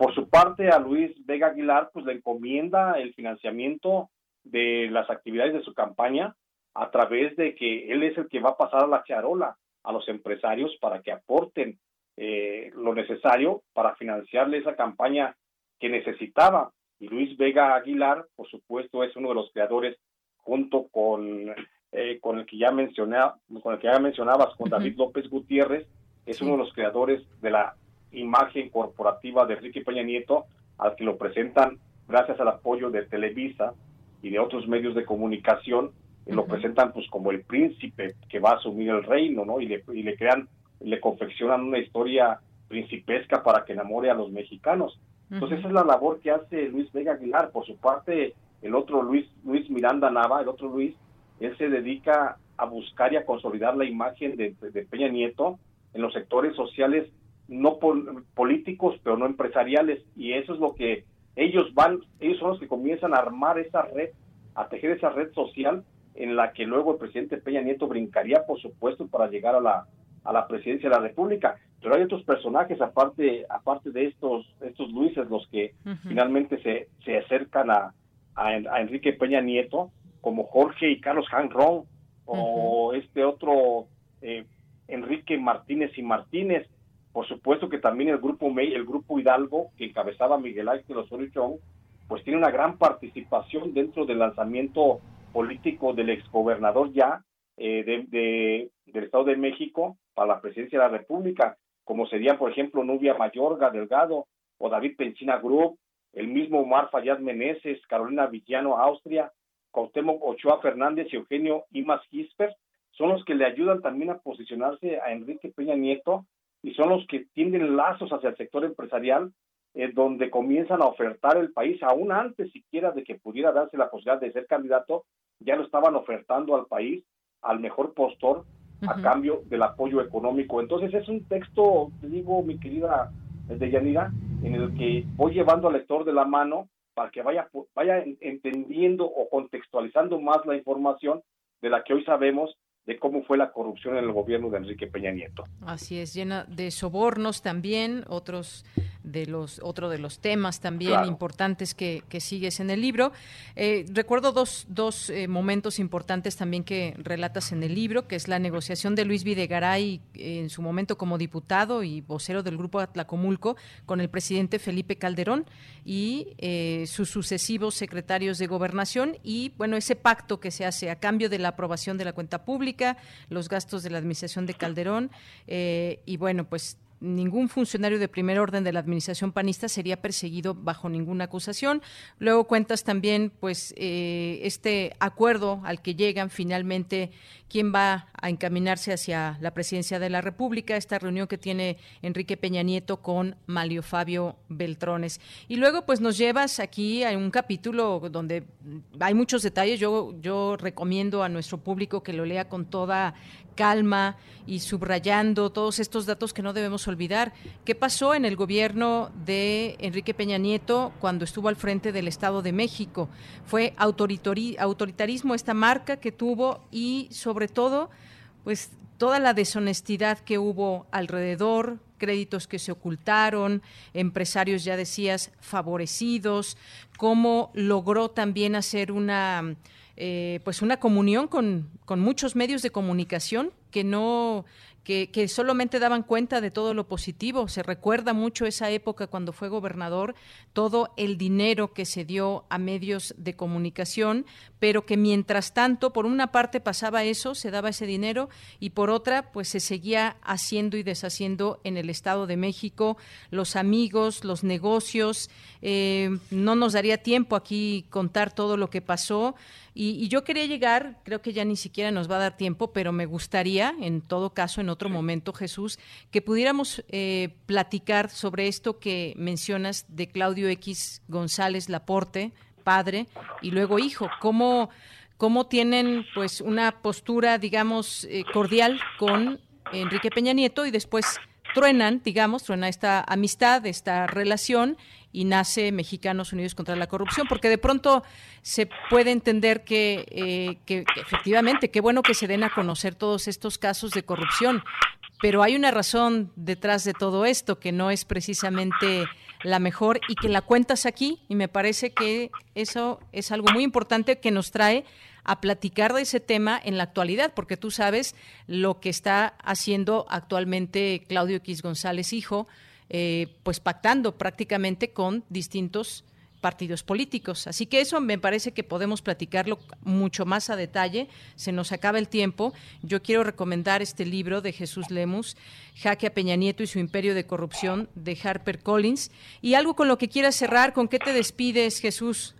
Por su parte, a Luis Vega Aguilar, pues le encomienda el financiamiento de las actividades de su campaña a través de que él es el que va a pasar a la charola a los empresarios para que aporten eh, lo necesario para financiarle esa campaña que necesitaba. Y Luis Vega Aguilar, por supuesto, es uno de los creadores, junto con, eh, con el que ya mencioné, con el que ya mencionabas, con David López Gutiérrez, es uno de los creadores de la imagen corporativa de Enrique Peña Nieto, al que lo presentan gracias al apoyo de Televisa, y de otros medios de comunicación lo presentan pues como el príncipe que va a asumir el reino, ¿no? Y le, y le crean, le confeccionan una historia principesca para que enamore a los mexicanos. Entonces esa es la labor que hace Luis Vega Aguilar. Por su parte, el otro Luis, Luis Miranda Nava, el otro Luis, él se dedica a buscar y a consolidar la imagen de, Peña Nieto en los sectores sociales no políticos, pero no empresariales, y eso es lo que ellos van, ellos son los que comienzan a armar esa red, a tejer esa red social en la que luego el presidente Peña Nieto brincaría, por supuesto, para llegar a la, a la presidencia de la República. Pero hay otros personajes, aparte, aparte de estos, estos Luises, los que finalmente se, se acercan a, a, Enrique Peña Nieto, como Jorge y Carlos Hanron, o este otro eh, Enrique Martínez y Martínez. Por supuesto que también el grupo el grupo Hidalgo, que encabezaba Miguel Ángel Osorio Chong, pues tiene una gran participación dentro del lanzamiento político del exgobernador ya eh, de, del Estado de México para la presidencia de la República, como serían, por ejemplo, Nubia Mayorga Delgado o David Penchina Group, el mismo Omar Fayad Meneses, Carolina Villano Austria, Cuauhtémoc Ochoa Fernández y Eugenio Imas son los que le ayudan también a posicionarse a Enrique Peña Nieto y son los que tienden lazos hacia el sector empresarial, eh, donde comienzan a ofertar el país, aún antes siquiera de que pudiera darse la posibilidad de ser candidato, ya lo estaban ofertando al país, al mejor postor, a cambio del apoyo económico. Entonces es un texto, te digo, mi querida Deyanira, en el que voy llevando al lector de la mano para que vaya, vaya entendiendo o contextualizando más la información de la que hoy sabemos de cómo fue la corrupción en el gobierno de Enrique Peña Nieto. Así es, llena de sobornos también, otros de los otro de los temas también importantes que, que, sigues en el libro. Eh, recuerdo dos, dos eh, momentos importantes también que relatas en el libro, que es la negociación de Luis Videgaray en su momento como diputado y vocero del grupo Atlacomulco con el presidente Felipe Calderón y eh, sus sucesivos secretarios de gobernación y bueno ese pacto que se hace a cambio de la aprobación de la cuenta pública, los gastos de la administración de Calderón y bueno pues ningún funcionario de primer orden de la administración panista sería perseguido bajo ninguna acusación. Luego cuentas también, pues, eh, este acuerdo al que llegan finalmente, quién va a encaminarse hacia la presidencia de la República, esta reunión que tiene Enrique Peña Nieto con Malio Fabio Beltrones. Y luego, pues, nos llevas aquí a un capítulo donde hay muchos detalles. Yo, yo recomiendo a nuestro público que lo lea con toda calma y subrayando todos estos datos que no debemos olvidar. ¿Qué pasó en el gobierno de Enrique Peña Nieto cuando estuvo al frente del Estado de México? Fue autoritarismo esta marca que tuvo y sobre todo, pues toda la deshonestidad que hubo alrededor, créditos que se ocultaron, empresarios, ya decías, favorecidos, cómo logró también hacer una eh, pues una comunión con, con muchos medios de comunicación que no que, solamente daban cuenta de todo lo positivo. Se recuerda mucho esa época cuando fue gobernador, todo el dinero que se dio a medios de comunicación, pero que mientras tanto, por una parte pasaba eso, se daba ese dinero, y por otra, pues se seguía haciendo y deshaciendo en el Estado de México, los amigos, los negocios. Eh, no nos daría tiempo aquí contar todo lo que pasó. Y, yo quería llegar, creo que ya ni siquiera nos va a dar tiempo, pero me gustaría, en todo caso, en otro momento, Jesús, que pudiéramos eh, platicar sobre esto que mencionas de Claudio X González Laporte, padre, y luego hijo, cómo, cómo tienen pues una postura, digamos, eh, cordial con Enrique Peña Nieto y después truenan, digamos, truena esta amistad, esta relación y nace Mexicanos Unidos contra la Corrupción, porque de pronto se puede entender que, eh, que, efectivamente, qué bueno que se den a conocer todos estos casos de corrupción, pero hay una razón detrás de todo esto que no es precisamente la mejor y que la cuentas aquí y me parece que eso es algo muy importante que nos trae a platicar de ese tema en la actualidad, porque tú sabes lo que está haciendo actualmente Claudio X González Hijo, eh, pues pactando prácticamente con distintos partidos políticos. Así que eso me parece que podemos platicarlo mucho más a detalle. Se nos acaba el tiempo. Yo quiero recomendar este libro de Jesús Lemus, Jaque a Peña Nieto y su imperio de corrupción, de Harper Collins. Y algo con lo que quieras cerrar, ¿con qué te despides, Jesús?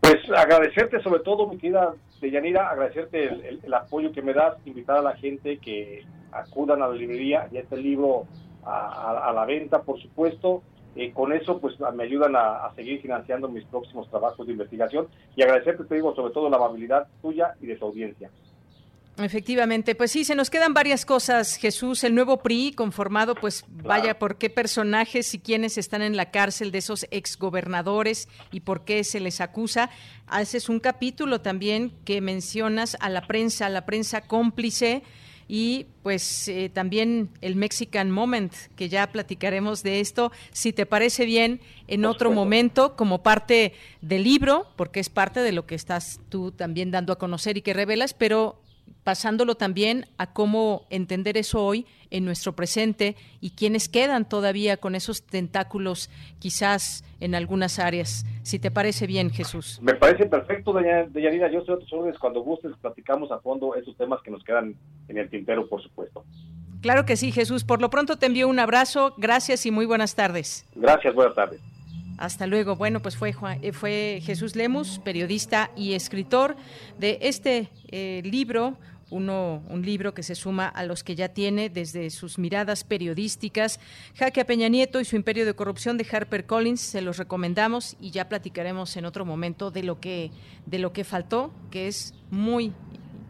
Pues agradecerte sobre todo, mi querida Deyanira, agradecerte el, apoyo que me das, invitar a la gente que acudan a la librería y este libro a, la venta, por supuesto. Eh, con eso, pues me ayudan a, seguir financiando mis próximos trabajos de investigación y agradecerte, te digo, sobre todo la amabilidad tuya y de tu audiencia. Efectivamente, pues sí, se nos quedan varias cosas, Jesús, el nuevo PRI conformado, pues vaya, por qué personajes y quiénes están en la cárcel de esos exgobernadores y por qué se les acusa. Haces un capítulo también que mencionas a la prensa, a la prensa cómplice y pues eh, también el Mexican Moment, que ya platicaremos de esto, si te parece bien, en otro momento, como parte del libro, porque es parte de lo que estás tú también dando a conocer y que revelas, pero pasándolo también a cómo entender eso hoy en nuestro presente y quienes quedan todavía con esos tentáculos quizás en algunas áreas. Si te parece bien, Jesús. Me parece perfecto, Deyanira. Yo estoy a tus órdenes. Cuando gustes, platicamos a fondo esos temas que nos quedan en el tintero, por supuesto. Claro que sí, Jesús. Por lo pronto te envío un abrazo. Gracias y muy buenas tardes. Gracias, buenas tardes. Hasta luego. Bueno, pues fue, eh, fue Jesús Lemus, periodista y escritor de este eh, libro, uno, un libro que se suma a los que ya tiene desde sus miradas periodísticas. Jaque a Peña Nieto y su imperio de corrupción de Harper Collins, se los recomendamos y ya platicaremos en otro momento de lo que, de lo que faltó, que es muy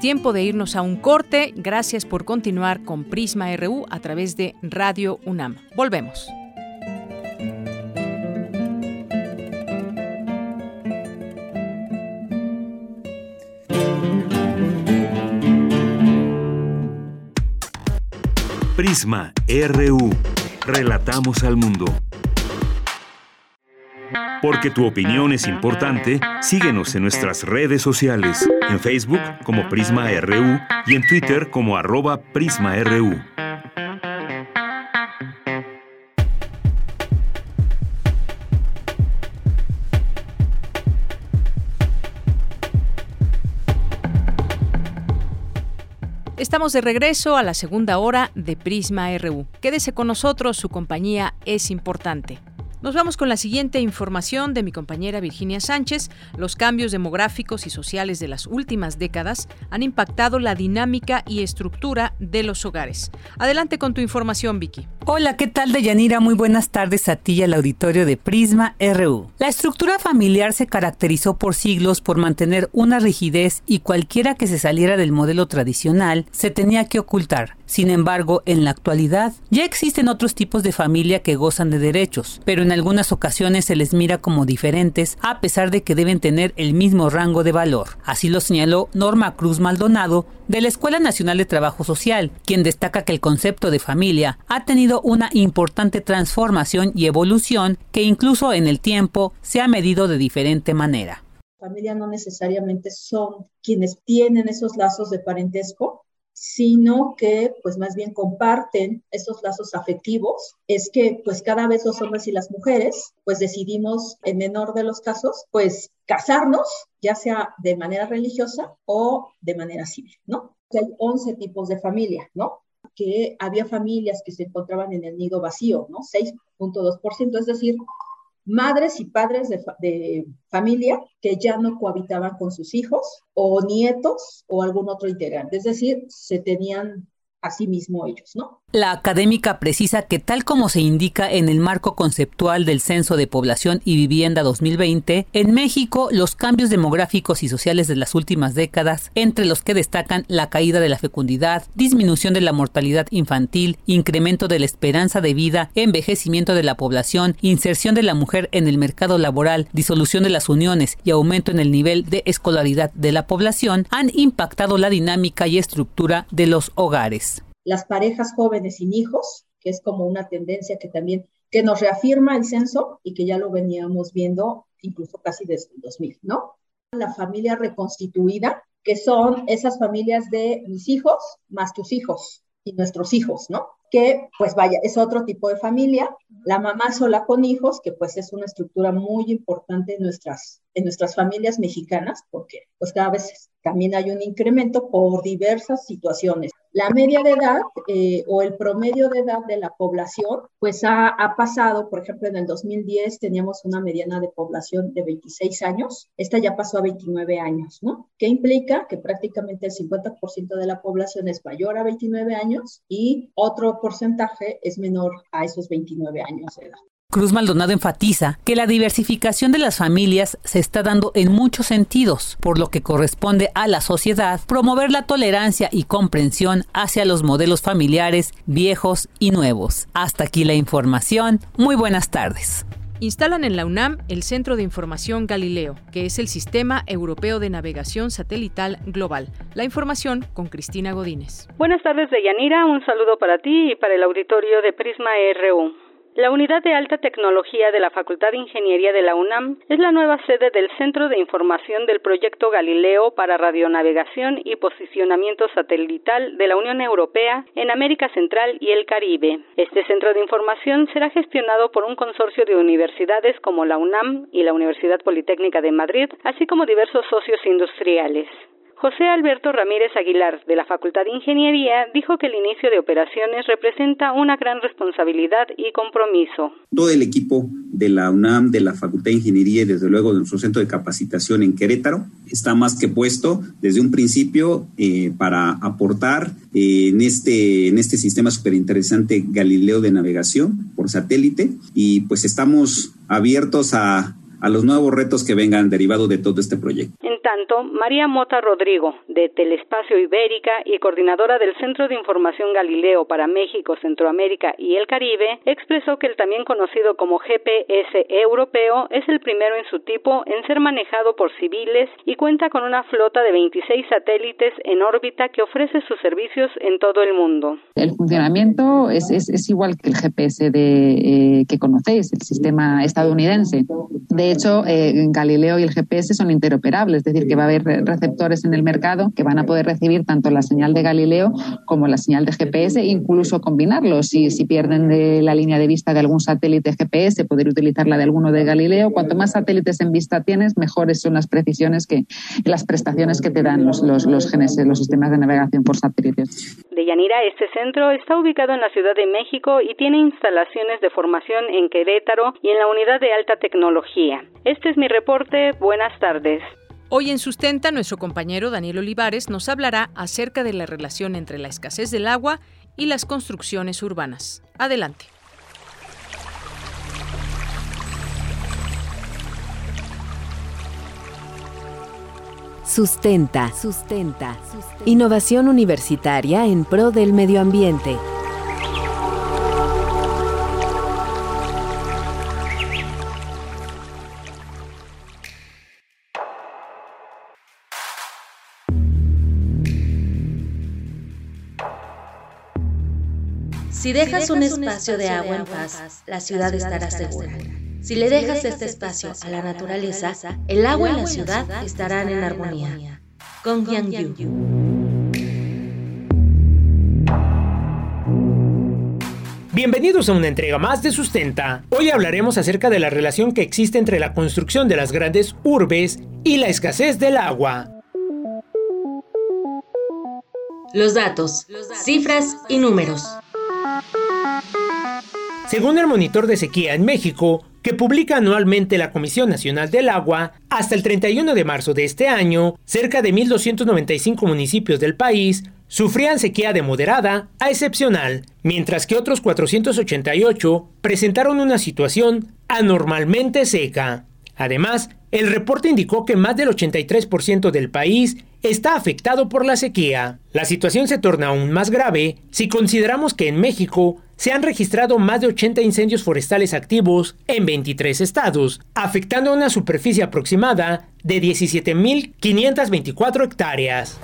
Tiempo de irnos a un corte. Gracias por continuar con Prisma RU a través de Radio UNAM. Volvemos. Prisma RU. Relatamos al mundo. Porque tu opinión es importante, síguenos en nuestras redes sociales, en Facebook como Prisma RU y en Twitter como arroba PrismaRU. Estamos de regreso a la segunda hora de Prisma RU. Quédese con nosotros, su compañía es importante. Nos vamos con la siguiente información de mi compañera Virginia Sánchez. Los cambios demográficos y sociales de las últimas décadas han impactado la dinámica y estructura de los hogares. Adelante con tu información, Vicky. Hola, ¿qué tal, Deyanira? Muy buenas tardes a ti y al auditorio de Prisma RU. La estructura familiar se caracterizó por siglos por mantener una rigidez y cualquiera que se saliera del modelo tradicional se tenía que ocultar. Sin embargo, en la actualidad ya existen otros tipos de familia que gozan de derechos, pero en algunas ocasiones se les mira como diferentes a pesar de que deben tener el mismo rango de valor. Así lo señaló Norma Cruz Maldonado de la Escuela Nacional de Trabajo Social, quien destaca que el concepto de familia ha tenido una importante transformación y evolución que incluso en el tiempo se ha medido de diferente manera. Familia no necesariamente son quienes tienen esos lazos de parentesco, sino que pues más bien comparten esos lazos afectivos, es que pues cada vez los hombres y las mujeres pues decidimos en menor de los casos pues casarnos, ya sea de manera religiosa o de manera civil, ¿no? Hay 11 tipos de familia, ¿no? Que había familias que se encontraban en el nido vacío, ¿no? 6.2%, es decir, madres y padres de, familia que ya no cohabitaban con sus hijos o nietos o algún otro integrante. Es decir, se tenían a sí mismo ellos, ¿no? La académica precisa que tal como se indica en el marco conceptual del Censo de Población y Vivienda 2020, en México los cambios demográficos y sociales de las últimas décadas, entre los que destacan la caída de la fecundidad, disminución de la mortalidad infantil, incremento de la esperanza de vida, envejecimiento de la población, inserción de la mujer en el mercado laboral, disolución de las uniones y aumento en el nivel de escolaridad de la población, han impactado la dinámica y estructura de los hogares las parejas jóvenes sin hijos, que es como una tendencia que también que nos reafirma el censo y que ya lo veníamos viendo incluso casi desde el 2000, ¿no? La familia reconstituida, que son esas familias de mis hijos más tus hijos y nuestros hijos, ¿no? Que pues vaya, es otro tipo de familia, la mamá sola con hijos, que pues es una estructura muy importante en nuestras, en nuestras familias mexicanas, porque pues cada vez también hay un incremento por diversas situaciones. La media de edad eh, o el promedio de edad de la población, pues ha, ha, pasado, por ejemplo, en el 2010 teníamos una mediana de población de 26 años, esta ya pasó a 29 años, ¿no? ¿Qué implica? Que prácticamente el 50% de la población es mayor a 29 años y otro porcentaje es menor a esos 29 años de edad. Cruz Maldonado enfatiza que la diversificación de las familias se está dando en muchos sentidos, por lo que corresponde a la sociedad promover la tolerancia y comprensión hacia los modelos familiares viejos y nuevos. Hasta aquí la información. Muy buenas tardes. Instalan en la UNAM el Centro de Información Galileo, que es el Sistema Europeo de Navegación Satelital Global. La información con Cristina Godínez. Buenas tardes, Deyanira. Un saludo para ti y para el auditorio de Prisma RU. La Unidad de Alta Tecnología de la Facultad de Ingeniería de la UNAM es la nueva sede del Centro de Información del Proyecto Galileo para Radionavegación y Posicionamiento Satelital de la Unión Europea en América Central y el Caribe. Este centro de información será gestionado por un consorcio de universidades como la UNAM y la Universidad Politécnica de Madrid, así como diversos socios industriales. José Alberto Ramírez Aguilar, de la Facultad de Ingeniería, dijo que el inicio de operaciones representa una gran responsabilidad y compromiso. Todo el equipo de la UNAM, de la Facultad de Ingeniería y desde luego de nuestro centro de capacitación en Querétaro está más que puesto desde un principio eh, para aportar eh, en, este, en este sistema súper interesante Galileo de navegación por satélite y pues estamos abiertos a a los nuevos retos que vengan derivados de todo este proyecto. En tanto, María Mota Rodrigo, de Telespacio Ibérica y coordinadora del Centro de Información Galileo para México, Centroamérica y el Caribe, expresó que el también conocido como GPS europeo es el primero en su tipo en ser manejado por civiles y cuenta con una flota de 26 satélites en órbita que ofrece sus servicios en todo el mundo. El funcionamiento es, es, igual que el GPS de, eh, que conocéis, el sistema estadounidense. De hecho, eh, Galileo y el GPS son interoperables, es decir, que va a haber receptores en el mercado que van a poder recibir tanto la señal de Galileo como la señal de GPS, incluso combinarlos. Si, si pierden de la línea de vista de algún satélite GPS, poder utilizarla de alguno de Galileo. Cuanto más satélites en vista tienes, mejores son las precisiones que las prestaciones que te dan los, los, los GNS, los sistemas de navegación por satélites. De Yanira, este centro está ubicado en la Ciudad de México y tiene instalaciones de formación en Querétaro y en la unidad de alta tecnología. Este es mi reporte. Buenas tardes. Hoy en Sustenta, nuestro compañero Daniel Olivares nos hablará acerca de la relación entre la escasez del agua y las construcciones urbanas. Adelante. Sustenta. Sustenta. Innovación universitaria en pro del medio ambiente. Si dejas un espacio de agua en paz, la ciudad estará segura. Si le dejas este espacio a la naturaleza, el agua y la ciudad estarán en armonía. Con Yang Yu. Bienvenidos a una entrega más de Sustenta. Hoy hablaremos acerca de la relación que existe entre la construcción de las grandes urbes y la escasez del agua. Los datos, cifras y números. Según el monitor de sequía en México, que publica anualmente la Comisión Nacional del Agua, hasta el 31 de marzo de este año, cerca de 1.295 municipios del país sufrían sequía de moderada a excepcional, mientras que otros 488 presentaron una situación anormalmente seca. Además, el reporte indicó que más del 83% del país está afectado por la sequía. La situación se torna aún más grave si consideramos que en México se han registrado más de 80 incendios forestales activos en 23 estados, afectando a una superficie aproximada de 17.524 hectáreas.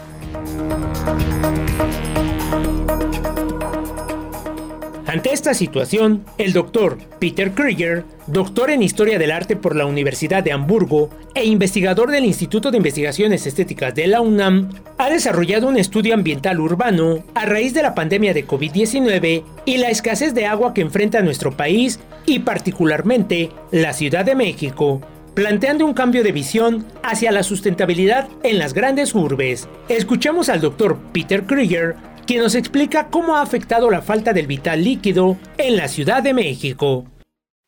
Ante esta situación, el doctor Peter Krieger, doctor en Historia del Arte por la Universidad de Hamburgo e investigador del Instituto de Investigaciones Estéticas de la UNAM, ha desarrollado un estudio ambiental urbano a raíz de la pandemia de COVID-19 y la escasez de agua que enfrenta nuestro país y particularmente la Ciudad de México planteando un cambio de visión hacia la sustentabilidad en las grandes urbes. Escuchamos al doctor Peter Krieger quien nos explica cómo ha afectado la falta del vital líquido en la Ciudad de México.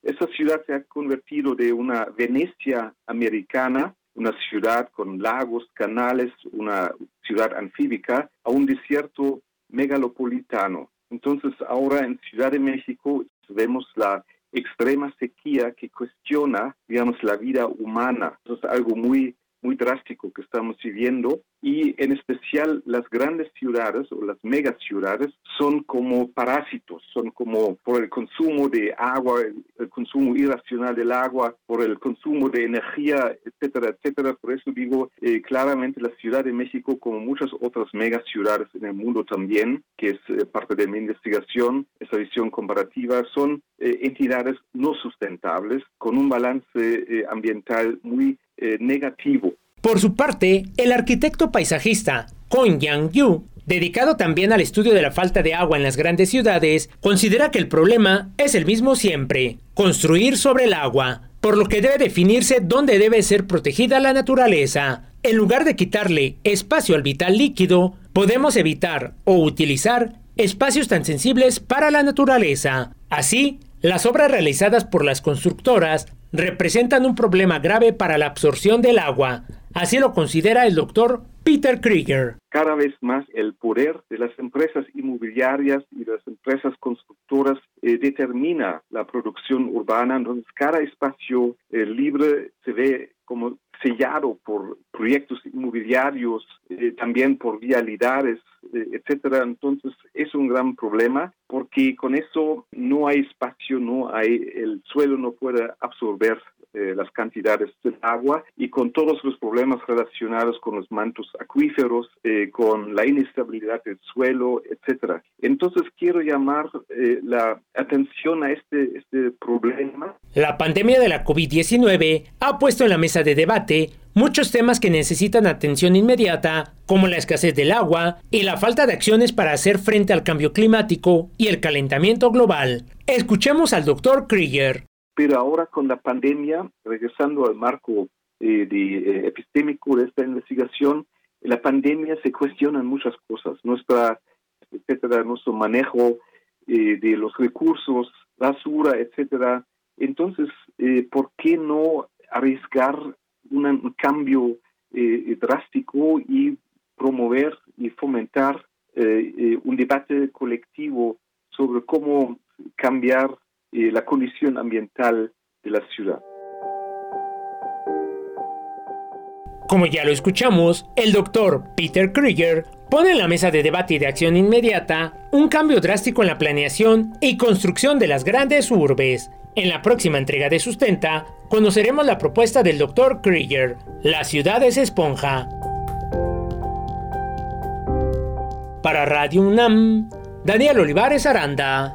Esta ciudad se ha convertido de una Venecia americana, una ciudad con lagos, canales, una ciudad anfíbica, a un desierto megalopolitano. Entonces ahora en Ciudad de México vemos la extrema sequía que cuestiona, digamos, la vida humana. Eso es algo muy muy drástico que estamos viviendo y en especial las grandes ciudades o las megaciudades son como parásitos, son como por el consumo de agua, el, consumo irracional del agua, por el consumo de energía, etcétera, etcétera. Por eso digo eh, claramente la Ciudad de México, como muchas otras megaciudades en el mundo también, que es eh, parte de mi investigación, esa visión comparativa, son eh, entidades no sustentables con un balance ambiental muy negativo. Por su parte, el arquitecto paisajista Kong Yang-yu, dedicado también al estudio de la falta de agua en las grandes ciudades, considera que el problema es el mismo siempre, construir sobre el agua, por lo que debe definirse dónde debe ser protegida la naturaleza. En lugar de quitarle espacio al vital líquido, podemos evitar o utilizar espacios tan sensibles para la naturaleza. Así, las obras realizadas por las constructoras representan un problema grave para la absorción del agua. Así lo considera el doctor Peter Krieger. Cada vez más el poder de las empresas inmobiliarias y las empresas constructoras eh, determina la producción urbana, entonces cada espacio libre se ve como sellado por proyectos inmobiliarios, eh, también por vialidades, etcétera. Entonces es un gran problema porque con eso no hay espacio, no hay el suelo no puede absorber eh, las cantidades de agua y con todos los problemas relacionados con los mantos acuíferos, eh, con la inestabilidad del suelo, etcétera. Entonces quiero llamar eh, la atención a este, este problema. La pandemia de la COVID-19 ha puesto en la mesa de debate muchos temas que necesitan atención inmediata, como la escasez del agua y la falta de acciones para hacer frente al cambio climático y el calentamiento global. Escuchemos al doctor Krieger. Pero ahora con la pandemia, regresando al marco eh, de, eh, epistémico de esta investigación, la pandemia se cuestionan muchas cosas, nuestra, etcétera, nuestro manejo eh, de los recursos, basura, etcétera. Entonces, ¿por qué no arriesgar un cambio drástico y promover y fomentar un debate colectivo sobre cómo cambiar la condición ambiental de la ciudad. Como ya lo escuchamos, el doctor Peter Krieger pone en la mesa de debate y de acción inmediata un cambio drástico en la planeación y construcción de las grandes urbes. En la próxima entrega de Sustenta, conoceremos la propuesta del doctor Krieger, La ciudad es esponja. Para Radio UNAM, Daniel Olivares Aranda.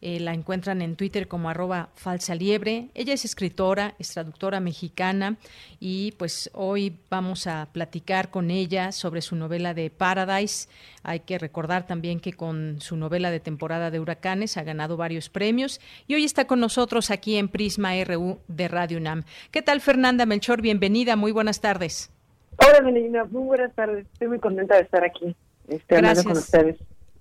Eh, la encuentran en Twitter como arroba falsa liebre. Ella es escritora, es traductora mexicana y pues hoy vamos a platicar con ella sobre su novela de Paradise. Hay que recordar también que con su novela de temporada de huracanes ha ganado varios premios y hoy está con nosotros aquí en Prisma RU de Radio UNAM. ¿Qué tal Fernanda Melchor? Bienvenida, muy buenas tardes. Hola Melina, muy buenas tardes. Estoy muy contenta de estar aquí, este, hablando con ustedes.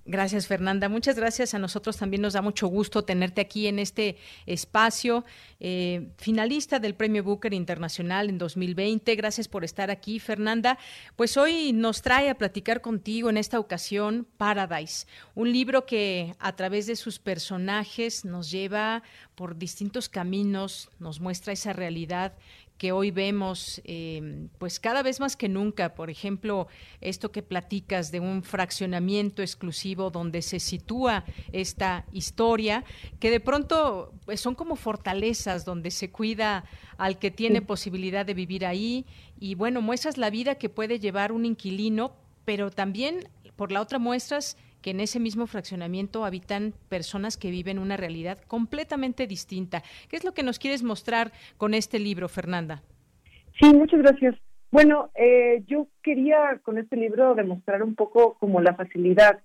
Gracias, Fernanda. Muchas gracias. A nosotros también nos da mucho gusto tenerte aquí en este espacio. Eh, finalista del Premio Booker Internacional en 2020. Gracias por estar aquí, Fernanda. Pues hoy nos trae a platicar contigo en esta ocasión Paradise, un libro que a través de sus personajes nos lleva por distintos caminos, nos muestra esa realidad que hoy vemos, eh, pues cada vez más que nunca, por ejemplo, esto que platicas de un fraccionamiento exclusivo donde se sitúa esta historia, que de pronto pues, son como fortalezas donde se cuida al que tiene posibilidad de vivir ahí. Y bueno, muestras la vida que puede llevar un inquilino, pero también por la otra muestras en ese mismo fraccionamiento habitan personas que viven una realidad completamente distinta. ¿Qué es lo que nos quieres mostrar con este libro, Fernanda? Sí, muchas gracias. Bueno, eh, yo quería con este libro demostrar un poco como la facilidad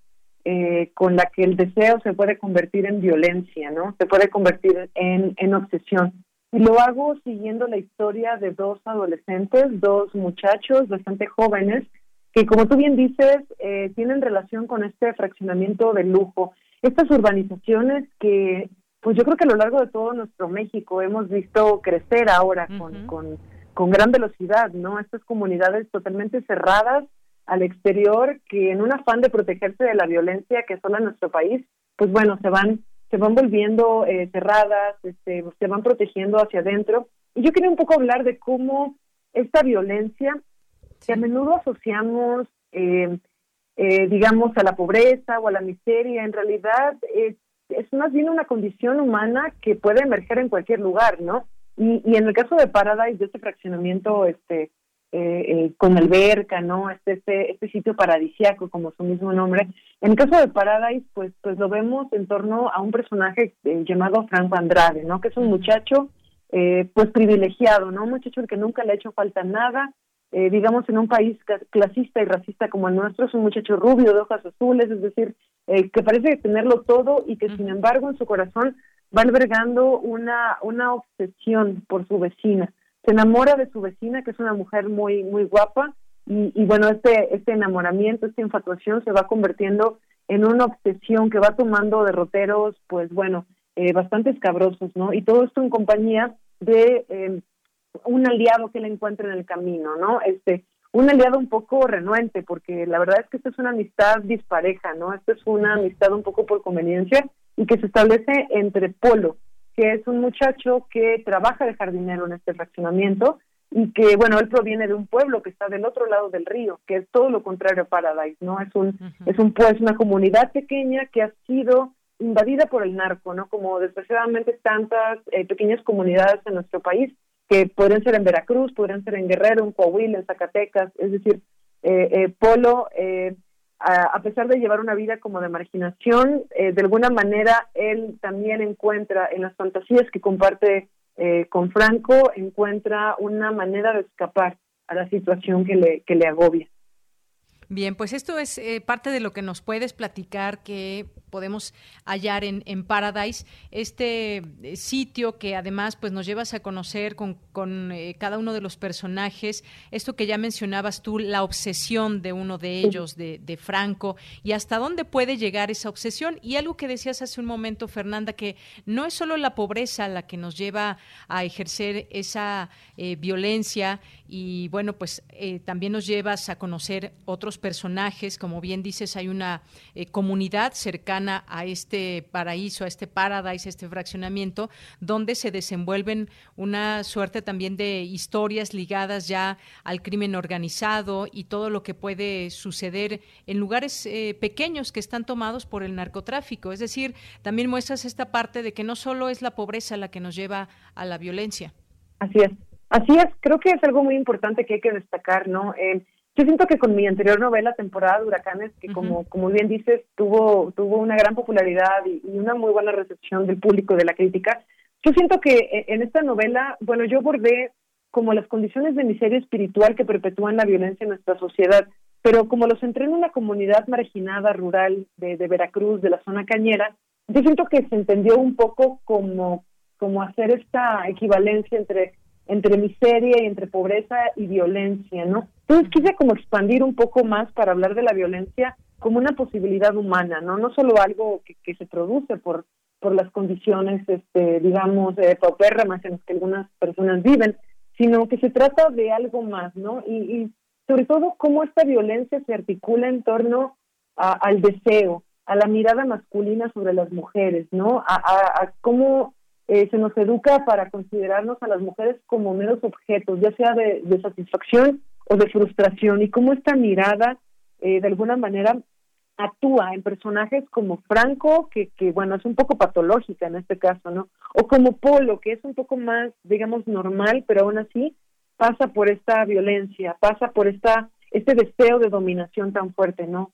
eh, con la que el deseo se puede convertir en violencia, ¿no? Se puede convertir en, en obsesión. Y lo hago siguiendo la historia de dos adolescentes, dos muchachos bastante jóvenes, que como tú bien dices, eh, tienen relación con este fraccionamiento de lujo. Estas urbanizaciones que, pues yo creo que a lo largo de todo nuestro México hemos visto crecer ahora con, con, con gran velocidad, ¿no? Estas comunidades totalmente cerradas al exterior que en un afán de protegerse de la violencia que son en nuestro país, pues bueno, se van se van volviendo eh, cerradas, este, se van protegiendo hacia adentro. Y yo quería un poco hablar de cómo esta violencia que a menudo asociamos, eh, eh, digamos, a la pobreza o a la miseria, en realidad es, es, más bien una condición humana que puede emerger en cualquier lugar, ¿no? Y, y en el caso de Paradise, de este fraccionamiento este, eh, con alberca, ¿no? Este, este, este sitio paradisiaco, como su mismo nombre. En el caso de Paradise, pues, pues lo vemos en torno a un personaje llamado Franco Andrade, ¿no? Que es un muchacho, pues privilegiado, ¿no? Un muchacho al que nunca le ha hecho falta nada, eh, digamos, en un país clasista y racista como el nuestro, es un muchacho rubio de hojas azules, es decir, eh, que parece tenerlo todo y que sin embargo en su corazón va albergando una, una obsesión por su vecina. Se enamora de su vecina, que es una mujer muy, muy guapa, y, y bueno, este, este enamoramiento, esta infatuación se va convirtiendo en una obsesión que va tomando derroteros, pues bueno, eh, bastante escabrosos, ¿no? Y todo esto en compañía de eh, un aliado que le encuentra en el camino, ¿no? Este, un aliado un poco renuente, porque la verdad es que esto es una amistad dispareja, ¿no? Esto es una amistad un poco por conveniencia y que se establece entre Polo, que es un muchacho que trabaja de jardinero en este fraccionamiento y que, bueno, él proviene de un pueblo que está del otro lado del río, que es todo lo contrario a Paradise, ¿no? Es un, es un pues una comunidad pequeña que ha sido invadida por el narco, ¿no? Como desgraciadamente tantas eh, pequeñas comunidades en nuestro país que podrían ser en Veracruz, podrían ser en Guerrero, en Coahuila, en Zacatecas, es decir, eh, eh, Polo, eh, a, pesar de llevar una vida como de marginación, de alguna manera él también encuentra en las fantasías que comparte con Franco, encuentra una manera de escapar a la situación que le, que le agobia. Bien, pues esto es parte de lo que nos puedes platicar que podemos hallar en, en Paradise, este eh, sitio que además pues nos llevas a conocer con, con eh, cada uno de los personajes, esto que ya mencionabas tú, la obsesión de uno de ellos, de, de, Franco, y hasta dónde puede llegar esa obsesión. Y algo que decías hace un momento, Fernanda, que no es solo la pobreza la que nos lleva a ejercer esa eh, violencia y bueno, pues también nos llevas a conocer otros personajes, como bien dices, hay una comunidad cercana a este paraíso, a este paradise, a este fraccionamiento, donde se desenvuelven una suerte también de historias ligadas ya al crimen organizado y todo lo que puede suceder en lugares eh, pequeños que están tomados por el narcotráfico. Es decir, también muestras esta parte de que no solo es la pobreza la que nos lleva a la violencia. Así es. Así es, creo que es algo muy importante que hay que destacar, ¿no? Eh, yo siento que con mi anterior novela, Temporada de Huracanes, que como, como bien dices, tuvo, tuvo una gran popularidad y, una muy buena recepción del público, de la crítica, yo siento que eh, en esta novela, bueno, yo abordé como las condiciones de miseria espiritual que perpetúan la violencia en nuestra sociedad, pero como los centré en una comunidad marginada, rural, de, de Veracruz, de la zona cañera, yo siento que se entendió un poco como, como hacer esta equivalencia entre entre miseria y entre pobreza y violencia, ¿no? Entonces quise como expandir un poco más para hablar de la violencia como una posibilidad humana, ¿no? No solo algo que, que se produce por, por las condiciones, este, digamos, eh, paupérrimas en las que algunas personas viven, sino que se trata de algo más, ¿no? Y, y sobre todo cómo esta violencia se articula en torno al deseo, a la mirada masculina sobre las mujeres, ¿no? A, a, a cómo eh, se nos educa para considerarnos a las mujeres como meros objetos, ya sea de, satisfacción o de frustración, y cómo esta mirada eh, de alguna manera actúa en personajes como Franco, que, que bueno, es un poco patológica en este caso, ¿no? O como Polo, que es un poco más, digamos, normal, pero aún así pasa por esta violencia, pasa por esta este deseo de dominación tan fuerte, ¿no?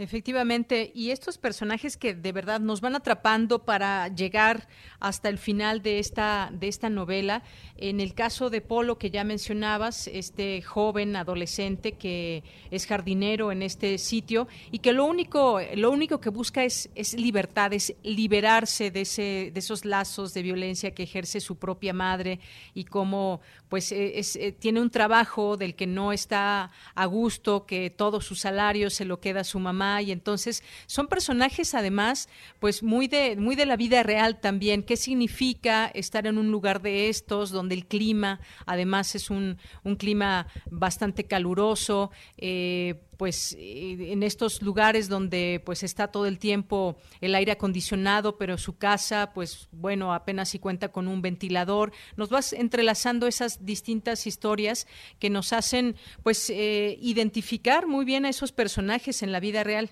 Efectivamente, y estos personajes que de verdad nos van atrapando para llegar hasta el final de esta de esta novela. En el caso de Polo que ya mencionabas, este joven adolescente que es jardinero en este sitio y que lo único lo único que busca es es libertad, es liberarse de ese de esos lazos de violencia que ejerce su propia madre y cómo pues eh, es, eh, tiene un trabajo del que no está a gusto, que todo su salario se lo queda a su mamá y entonces son personajes además pues muy de muy de la vida real también. Qué significa estar en un lugar de estos donde el clima además es un, un clima bastante caluroso eh, pues eh, en estos lugares donde pues está todo el tiempo el aire acondicionado, pero su casa pues bueno, apenas si cuenta con un ventilador. Nos vas entrelazando esas distintas historias que nos hacen pues eh, identificar muy bien a esos personajes en la vida real.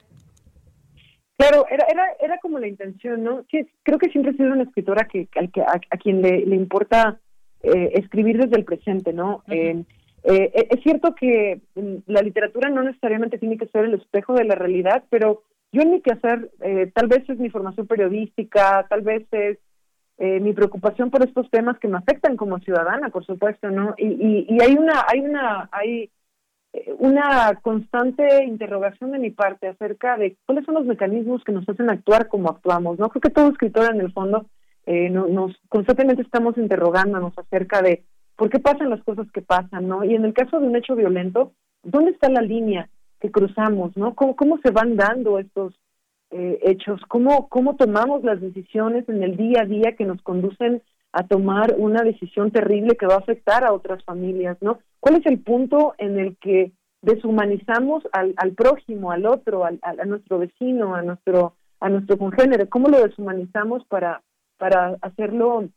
Claro, era, era, era como la intención, ¿no? Sí, creo que siempre he sido una escritora que, a, quien le, le importa eh, escribir desde el presente, ¿no? Eh, e-, es cierto que mm, la literatura no necesariamente tiene que ser el espejo de la realidad, pero yo en mi quehacer, eh, tal vez es mi formación periodística, tal vez es eh, mi preocupación por estos temas que me afectan como ciudadana, por supuesto, ¿no? Y, y, y hay una, hay una, hay eh, una constante interrogación de mi parte acerca de cuáles son los mecanismos que nos hacen actuar como actuamos, ¿no? Creo que todo escritor en el fondo eh, nos constantemente estamos interrogándonos acerca de por qué pasan las cosas que pasan, ¿no? Y en el caso de un hecho violento, ¿dónde está la línea que cruzamos, ¿no? ¿Cómo, cómo se van dando estos eh, hechos? ¿Cómo, ¿Cómo tomamos las decisiones en el día a día que nos conducen a tomar una decisión terrible que va a afectar a otras familias, ¿no? ¿Cuál es el punto en el que deshumanizamos al, al prójimo, al otro, al, a nuestro vecino, a nuestro a nuestro congénere? ¿Cómo lo deshumanizamos para para hacerlo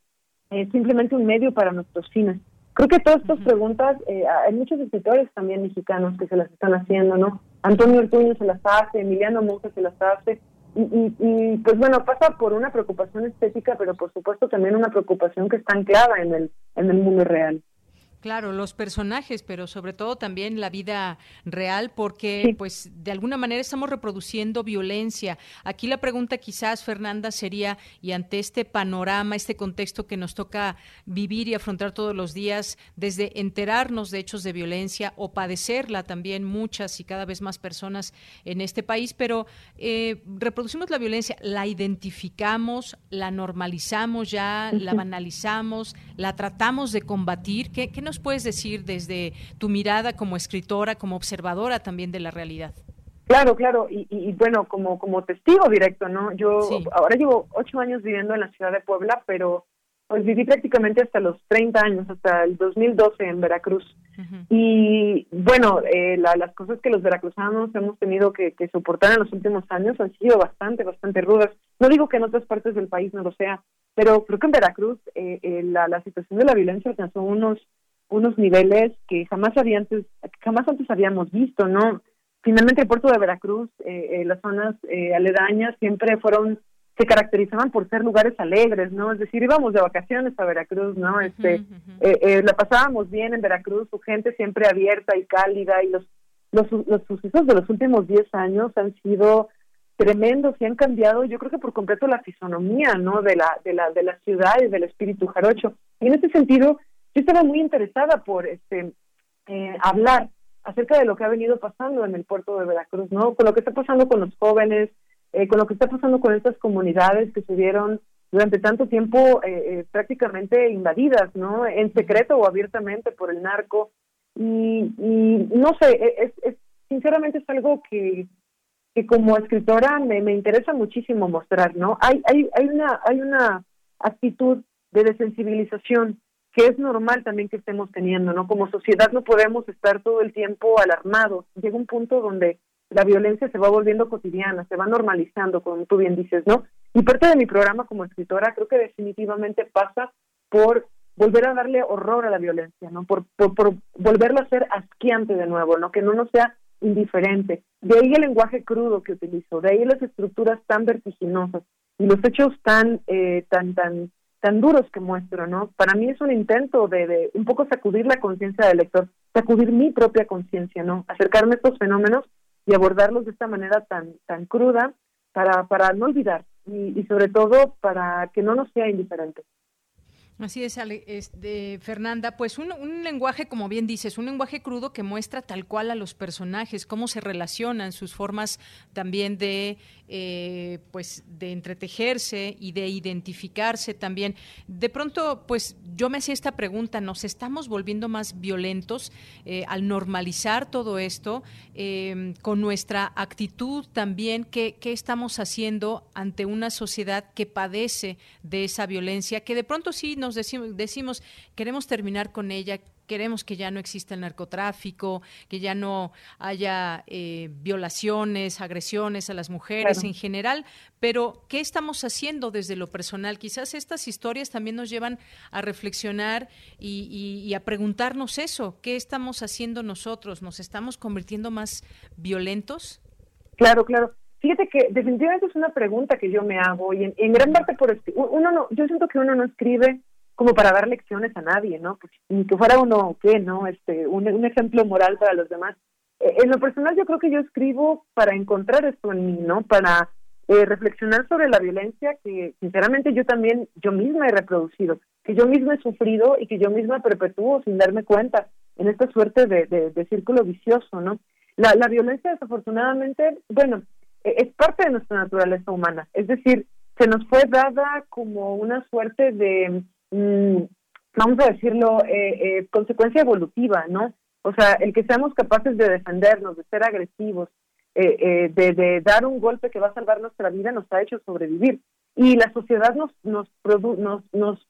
eh, simplemente un medio para nuestros fines. Creo que todas estas preguntas, eh, hay muchos escritores también mexicanos que se las están haciendo, ¿no? Antonio Ortuño se las hace, Emiliano Monge se las hace, y, y, y, pues bueno, pasa por una preocupación estética, pero por supuesto también una preocupación que está anclada en el, en el mundo real. Claro, los personajes, pero sobre todo también la vida real, porque pues de alguna manera estamos reproduciendo violencia. Aquí la pregunta quizás, Fernanda, sería, y ante este panorama, este contexto que nos toca vivir y afrontar todos los días, desde enterarnos de hechos de violencia o padecerla también muchas y cada vez más personas en este país, pero eh, reproducimos la violencia, la identificamos, la normalizamos ya, la banalizamos, la tratamos de combatir. ¿Qué, qué nos puedes decir desde tu mirada como escritora, como observadora también de la realidad? Claro, claro, y, bueno, como, como testigo directo, ¿no? Yo ahora llevo ocho años viviendo en la ciudad de Puebla, pero pues viví prácticamente hasta los 30 años, hasta el 2012 en Veracruz. Y bueno, eh, las cosas que los veracruzanos hemos tenido que, soportar en los últimos años han sido bastante, bastante rudas. No digo que en otras partes del país no lo sea, pero creo que en Veracruz eh, eh, la, la situación de la violencia alcanzó unos unos niveles que jamás había antes, jamás antes habíamos visto, ¿no? Finalmente el puerto de Veracruz, eh, eh, las zonas eh, aledañas siempre fueron, se caracterizaban por ser lugares alegres, ¿no? Es decir, íbamos de vacaciones a Veracruz, ¿no? Este, la pasábamos bien en Veracruz, su gente siempre abierta y cálida y los los, los sucesos de los últimos 10 años han sido tremendos y han cambiado, yo creo que por completo la fisonomía, ¿no? De la de la de la ciudad y del espíritu jarocho. Y en ese sentido, yo estaba muy interesada por este eh, hablar acerca de lo que ha venido pasando en el puerto de Veracruz, ¿no? Con lo que está pasando con los jóvenes, eh, con lo que está pasando con estas comunidades que se vieron durante tanto tiempo eh, prácticamente invadidas, ¿no? En secreto o abiertamente por el narco. Y, y no sé, e, es, es, sinceramente es algo que, que como escritora me, me interesa muchísimo mostrar, ¿no? Hay, hay, hay, una, hay una actitud de desensibilización que es normal también que estemos teniendo, ¿no? Como sociedad no podemos estar todo el tiempo alarmados. Llega un punto donde la violencia se va volviendo cotidiana, se va normalizando, como tú bien dices, ¿no? Y parte de mi programa como escritora creo que definitivamente pasa por volver a darle horror a la violencia, ¿no? Por, por, por volverla a ser asqueante de nuevo, ¿no? Que no nos sea indiferente. De ahí el lenguaje crudo que utilizo, de ahí las estructuras tan vertiginosas y los hechos tan, eh, tan, tan tan duros que muestro, ¿no? Para mí es un intento de, de un poco sacudir la conciencia del lector, sacudir mi propia conciencia, ¿no? Acercarme a estos fenómenos y abordarlos de esta manera tan tan cruda para para no olvidar y, y sobre todo para que no nos sea indiferente. Así es, este, Fernanda. Pues un, lenguaje, como bien dices, un lenguaje crudo que muestra tal cual a los personajes, cómo se relacionan, sus formas también de eh, pues de entretejerse y de identificarse también. De pronto, pues yo me hacía esta pregunta, ¿nos estamos volviendo más violentos eh, al normalizar todo esto eh, con nuestra actitud también? ¿qué, ¿Qué estamos haciendo ante una sociedad que padece de esa violencia? Que de pronto sí nos decimos, decimos queremos terminar con ella, queremos que ya no exista el narcotráfico, que ya no haya eh, violaciones, agresiones a las mujeres en general, pero ¿qué estamos haciendo desde lo personal? Quizás estas historias también nos llevan a reflexionar y, a preguntarnos eso, ¿qué estamos haciendo nosotros? ¿Nos estamos convirtiendo más violentos? Claro, claro. Fíjate que definitivamente es una pregunta que yo me hago y en, gran parte por uno no, yo siento que uno no escribe como para dar lecciones a nadie, ¿no? Pues, ni que fuera uno, ¿qué, no? Este, un, un ejemplo moral para los demás. Eh, en lo personal yo creo que yo escribo para encontrar esto en mí, ¿no? Para eh, reflexionar sobre la violencia que sinceramente yo también, yo misma he reproducido, que yo misma he sufrido y que yo misma perpetúo sin darme cuenta en esta suerte de, de, círculo vicioso, ¿no? La, la violencia desafortunadamente, bueno, e, es parte de nuestra naturaleza humana, es decir, se nos fue dada como una suerte de, mm, vamos a decirlo, eh, eh, consecuencia evolutiva, ¿no? O sea, el que seamos capaces de defendernos, de ser agresivos, eh, eh, de, de, dar un golpe que va a salvar nuestra vida nos ha hecho sobrevivir. Y la sociedad nos, nos, nos, nos,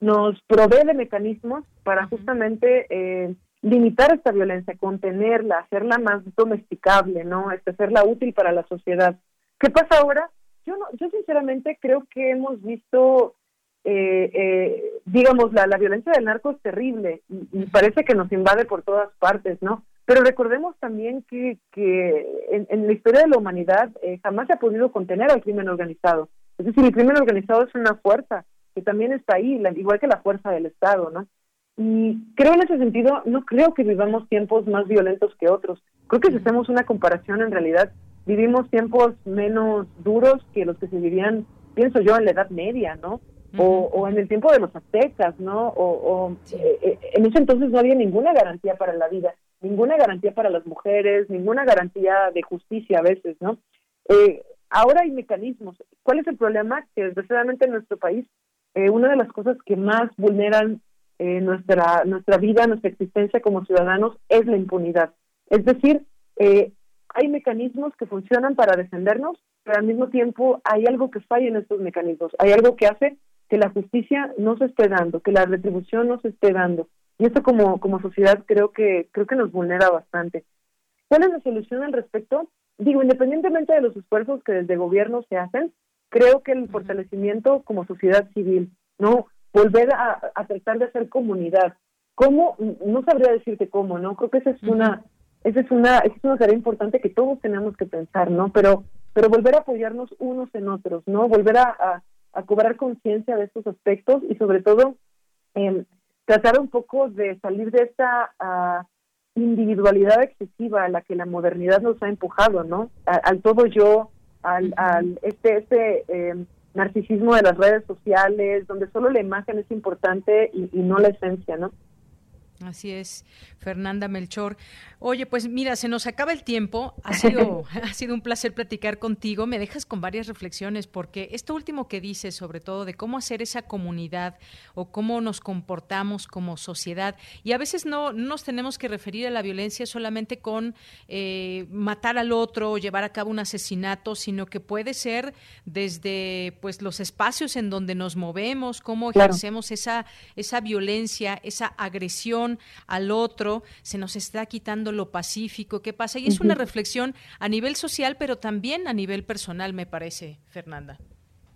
nos provee de mecanismos para justamente limitar esta violencia, contenerla, hacerla más domesticable, ¿no? Este, hacerla útil para la sociedad. ¿Qué pasa ahora? Yo, no, yo sinceramente creo que hemos visto eh, eh, digamos, la, la violencia del narco es terrible y, y, parece que nos invade por todas partes, ¿no? Pero recordemos también que, que en, la historia de la humanidad eh, jamás se ha podido contener al crimen organizado. Es decir, el crimen organizado es una fuerza que también está ahí, igual que la fuerza del Estado, ¿no? Y creo en ese sentido, no creo que vivamos tiempos más violentos que otros. Creo que si hacemos una comparación, en realidad vivimos tiempos menos duros que los que se vivían, pienso yo, en la Edad Media, ¿no? O, o, en el tiempo de los aztecas, ¿no? O, o eh, eh, en ese entonces no había ninguna garantía para la vida ninguna garantía para las mujeres, ninguna garantía de justicia a veces, ¿no? Eh, ahora hay mecanismos. ¿Cuál es el problema? Que desgraciadamente en nuestro país eh, una de las cosas que más vulneran eh, nuestra nuestra vida, nuestra existencia como ciudadanos es la impunidad. Es decir, hay mecanismos que funcionan para defendernos, pero al mismo tiempo hay algo que falla en estos mecanismos. Hay algo que hace que la justicia no se esté dando, que la retribución no se esté dando. Y esto como, como sociedad creo que, creo que nos vulnera bastante. ¿Cuál es la solución al respecto? Digo, independientemente de los esfuerzos que desde gobierno se hacen, creo que el fortalecimiento como sociedad civil, ¿no? Volver a, a tratar de hacer comunidad. ¿Cómo? No sabría decirte cómo, ¿no? Creo que esa es una, esa es una, esa es una tarea importante que todos tenemos que pensar, ¿no? Pero, pero volver a apoyarnos unos en otros, ¿no? Volver a, a, cobrar conciencia de estos aspectos y sobre todo eh, tratar un poco de salir de esta uh, individualidad excesiva a la que la modernidad nos ha empujado, ¿no? al todo yo, al, al este, este eh, narcisismo de las redes sociales, donde solo la imagen es importante y, y no la esencia, ¿no? Así es, Fernanda Melchor. Oye, pues mira, se nos acaba el tiempo. Ha sido, ha sido un placer platicar contigo. Me dejas con varias reflexiones porque esto último que dices, sobre todo de cómo hacer esa comunidad o cómo nos comportamos como sociedad, y a veces no, nos tenemos que referir a la violencia solamente con eh, matar al otro o llevar a cabo un asesinato, sino que puede ser desde pues los espacios en donde nos movemos, cómo ejercemos esa, esa violencia, esa agresión al otro, se nos está quitando lo pacífico, ¿qué pasa? Y es una reflexión a nivel social, pero también a nivel personal, me parece, Fernanda.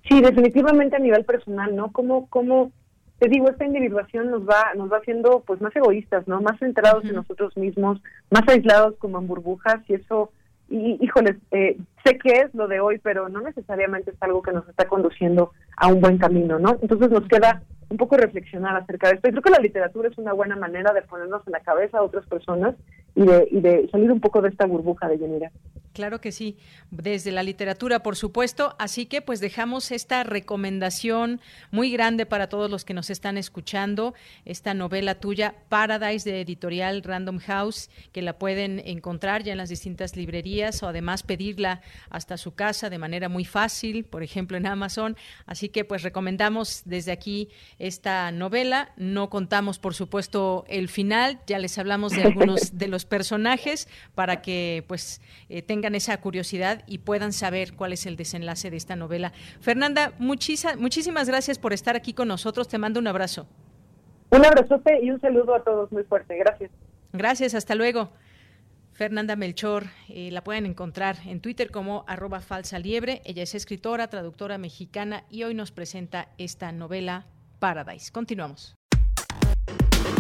Sí, definitivamente a nivel personal, ¿no? Como, como te digo, esta individuación nos va, nos va haciendo pues más egoístas, ¿no? Más centrados en nosotros mismos, más aislados como en burbujas y eso, y híjoles, eh, sé que es lo de hoy, pero no necesariamente es algo que nos está conduciendo a un buen camino, ¿no? Entonces nos queda un poco reflexionar acerca de esto. Y creo que la literatura es una buena manera de ponernos en la cabeza a otras personas y de, y de salir un poco de esta burbuja de Yanira. Claro que sí, desde la literatura, por supuesto. Así que pues dejamos esta recomendación muy grande para todos los que nos están escuchando, esta novela tuya, Paradise, de editorial Random House, que la pueden encontrar ya en las distintas librerías o además pedirla hasta su casa de manera muy fácil, por ejemplo en Amazon. Así que pues recomendamos desde aquí esta novela. No contamos, por supuesto, el final, ya les hablamos de algunos de los personajes para que pues eh, tengan esa curiosidad y puedan saber cuál es el desenlace de esta novela. Fernanda, muchísimas gracias por estar aquí con nosotros. Te mando un abrazo. Un abrazote y un saludo a todos muy fuerte. Gracias. Gracias, hasta luego. Fernanda Melchor, eh, la pueden encontrar en Twitter como arroba falsa liebre. Ella es escritora, traductora mexicana y hoy nos presenta esta novela Paradise. Continuamos.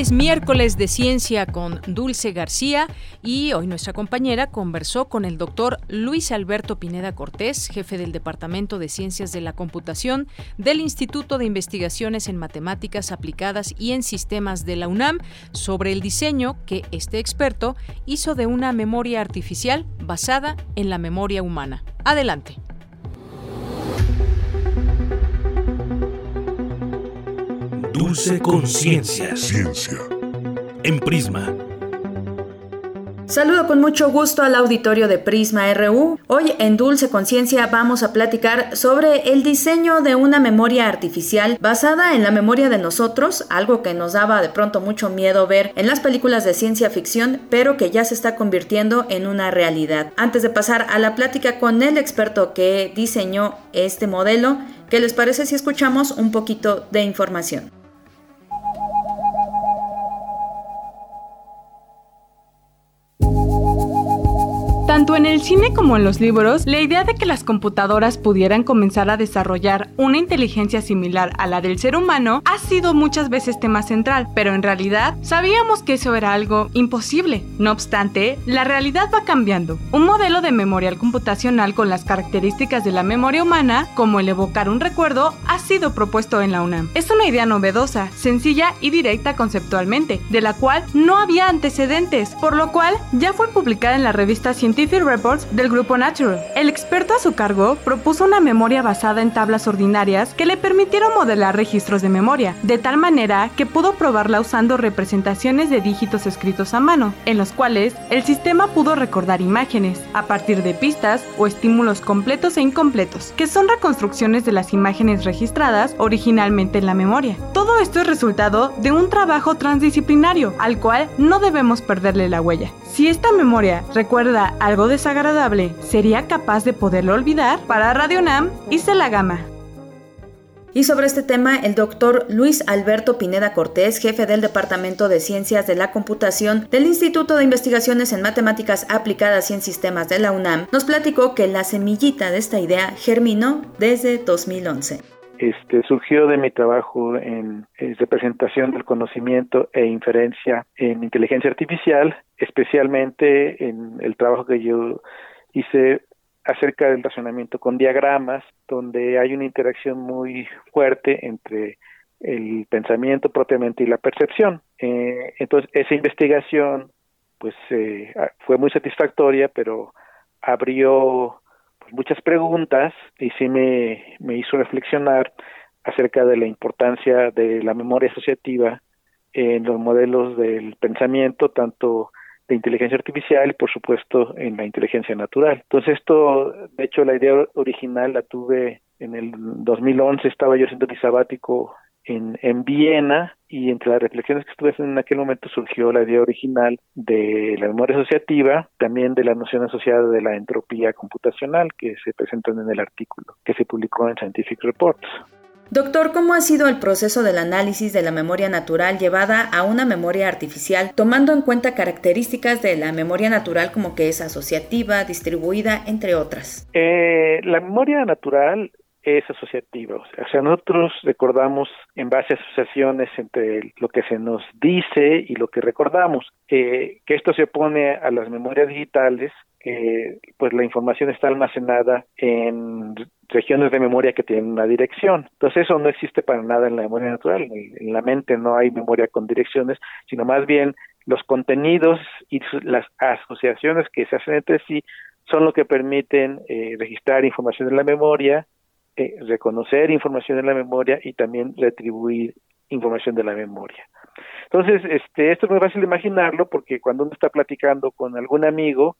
Es miércoles de ciencia con Dulce García y hoy nuestra compañera conversó con el doctor Luis Alberto Pineda Cortés, jefe del Departamento de Ciencias de la Computación del Instituto de Investigaciones en Matemáticas Aplicadas y en Sistemas de la UNAM, sobre el diseño que este experto hizo de una memoria artificial basada en la memoria humana. Adelante. Dulce Conciencia. Ciencia. En Prisma. Saludo con mucho gusto al auditorio de Prisma RU. Hoy en Dulce Conciencia vamos a platicar sobre el diseño de una memoria artificial basada en la memoria de nosotros, algo que nos daba de pronto mucho miedo ver en las películas de ciencia ficción, pero que ya se está convirtiendo en una realidad. Antes de pasar a la plática con el experto que diseñó este modelo, ¿qué les parece si escuchamos un poquito de información? Tanto en el cine como en los libros, la idea de que las computadoras pudieran comenzar a desarrollar una inteligencia similar a la del ser humano ha sido muchas veces tema central, pero en realidad sabíamos que eso era algo imposible. No obstante, la realidad va cambiando. Un modelo de memorial computacional con las características de la memoria humana, como el evocar un recuerdo, ha sido propuesto en la UNAM. Es una idea novedosa, sencilla y directa conceptualmente, de la cual no había antecedentes, por lo cual ya fue publicada en la revista científica Reports del grupo Natural. El experto a su cargo propuso una memoria basada en tablas ordinarias que le permitieron modelar registros de memoria, de tal manera que pudo probarla usando representaciones de dígitos escritos a mano, en los cuales el sistema pudo recordar imágenes, a partir de pistas o estímulos completos e incompletos, que son reconstrucciones de las imágenes registradas originalmente en la memoria. Todo esto es resultado de un trabajo transdisciplinario, al cual no debemos perderle la huella. Si esta memoria recuerda algo desagradable, ¿sería capaz de poderlo olvidar? Para Radio Nam, la gama. Y sobre este tema, el doctor Luis Alberto Pineda Cortés, jefe del Departamento de Ciencias de la Computación del Instituto de Investigaciones en Matemáticas Aplicadas y en Sistemas de la UNAM, nos platicó que la semillita de esta idea germinó desde 2011 este, surgió de mi trabajo en, representación del conocimiento e inferencia en inteligencia artificial, especialmente en el trabajo que yo hice acerca del razonamiento con diagramas, donde hay una interacción muy fuerte entre el pensamiento propiamente y la percepción. Eh, entonces, esa investigación pues eh, fue muy satisfactoria, pero abrió muchas preguntas y sí me, me hizo reflexionar acerca de la importancia de la memoria asociativa en los modelos del pensamiento, tanto de inteligencia artificial y por supuesto en la inteligencia natural. Entonces esto, de hecho la idea original la tuve en el 2011, estaba yo haciendo mi sabático en, en Viena y entre las reflexiones que estuve haciendo en aquel momento surgió la idea original de la memoria asociativa, también de la noción asociada de la entropía computacional que se presentan en el artículo que se publicó en Scientific Reports. Doctor, ¿cómo ha sido el proceso del análisis de la memoria natural llevada a una memoria artificial, tomando en cuenta características de la memoria natural como que es asociativa, distribuida, entre otras? Eh, la memoria natural es asociativa. O sea, nosotros recordamos en base a asociaciones entre lo que se nos dice y lo que recordamos. Eh, que esto se opone a las memorias digitales, que pues la información está almacenada en regiones de memoria que tienen una dirección. Entonces eso no existe para nada en la memoria natural. En la mente no hay memoria con direcciones, sino más bien los contenidos y las asociaciones que se hacen entre sí son lo que permiten eh, registrar información en la memoria eh, reconocer información en la memoria y también retribuir información de la memoria. Entonces, este, esto es muy fácil de imaginarlo porque cuando uno está platicando con algún amigo,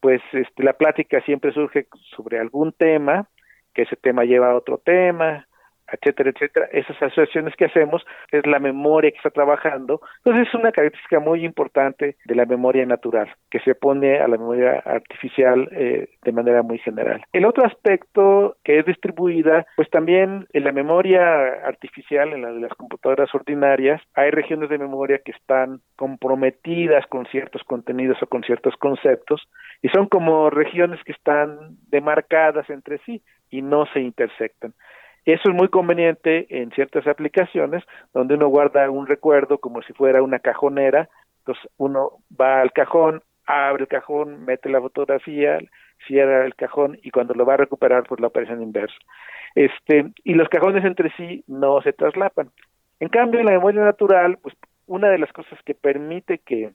pues este, la plática siempre surge sobre algún tema, que ese tema lleva a otro tema, etcétera, etcétera, esas asociaciones que hacemos es la memoria que está trabajando. Entonces es una característica muy importante de la memoria natural, que se pone a la memoria artificial eh, de manera muy general. El otro aspecto que es distribuida, pues también en la memoria artificial, en la de las computadoras ordinarias, hay regiones de memoria que están comprometidas con ciertos contenidos o con ciertos conceptos y son como regiones que están demarcadas entre sí y no se intersectan. Eso es muy conveniente en ciertas aplicaciones donde uno guarda un recuerdo como si fuera una cajonera, entonces uno va al cajón, abre el cajón, mete la fotografía, cierra el cajón y cuando lo va a recuperar pues lo aparece en inverso. Este, y los cajones entre sí no se traslapan. En cambio, en la memoria natural, pues una de las cosas que permite que,